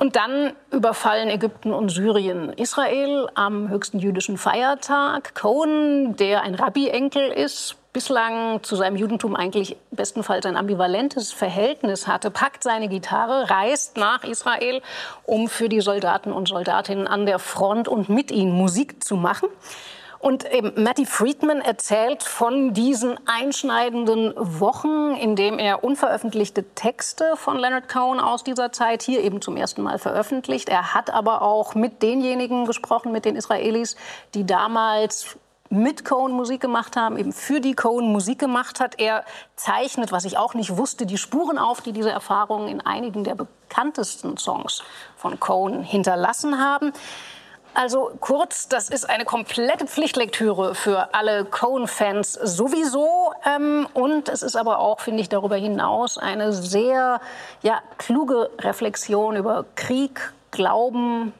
Und dann überfallen Ägypten und Syrien Israel am höchsten jüdischen Feiertag. Cohen, der ein Rabbi-Enkel ist, bislang zu seinem Judentum eigentlich bestenfalls ein ambivalentes Verhältnis hatte, packt seine Gitarre, reist nach Israel, um für die Soldaten und Soldatinnen an der Front und mit ihnen Musik zu machen. Und eben Matty Friedman erzählt von diesen einschneidenden Wochen, in dem er unveröffentlichte Texte von Leonard Cohen aus dieser Zeit hier eben zum ersten Mal veröffentlicht. Er hat aber auch mit denjenigen gesprochen, mit den Israelis, die damals mit Cohen Musik gemacht haben, eben für die Cohen Musik gemacht hat. Er zeichnet, was ich auch nicht wusste, die Spuren auf, die diese Erfahrungen in einigen der bekanntesten Songs von Cohen hinterlassen haben. Also kurz, das ist eine komplette Pflichtlektüre für alle Cohen-Fans sowieso. Ähm, und es ist aber auch, finde ich, darüber hinaus eine sehr ja, kluge Reflexion über Krieg, Glauben,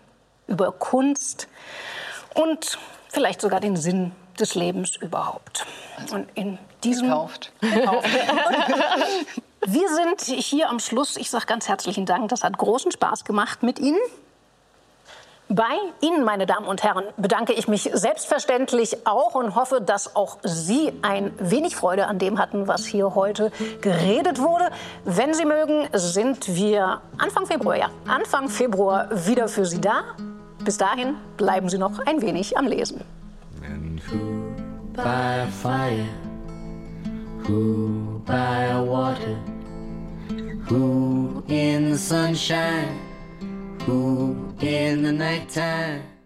über Kunst und vielleicht sogar den Sinn des Lebens überhaupt. Und in diesem gekauft. gekauft. Wir sind hier am Schluss. Ich sage ganz herzlichen Dank. Das hat großen Spaß gemacht mit Ihnen. Bei Ihnen, meine Damen und Herren, bedanke ich mich selbstverständlich auch und hoffe, dass auch Sie ein wenig Freude an dem hatten, was hier heute geredet wurde. Wenn Sie mögen, sind wir Anfang Februar, ja, Anfang Februar wieder für Sie da. Bis dahin bleiben Sie noch ein wenig am Lesen. by a fire, who by water, who in the sunshine. In the nighttime.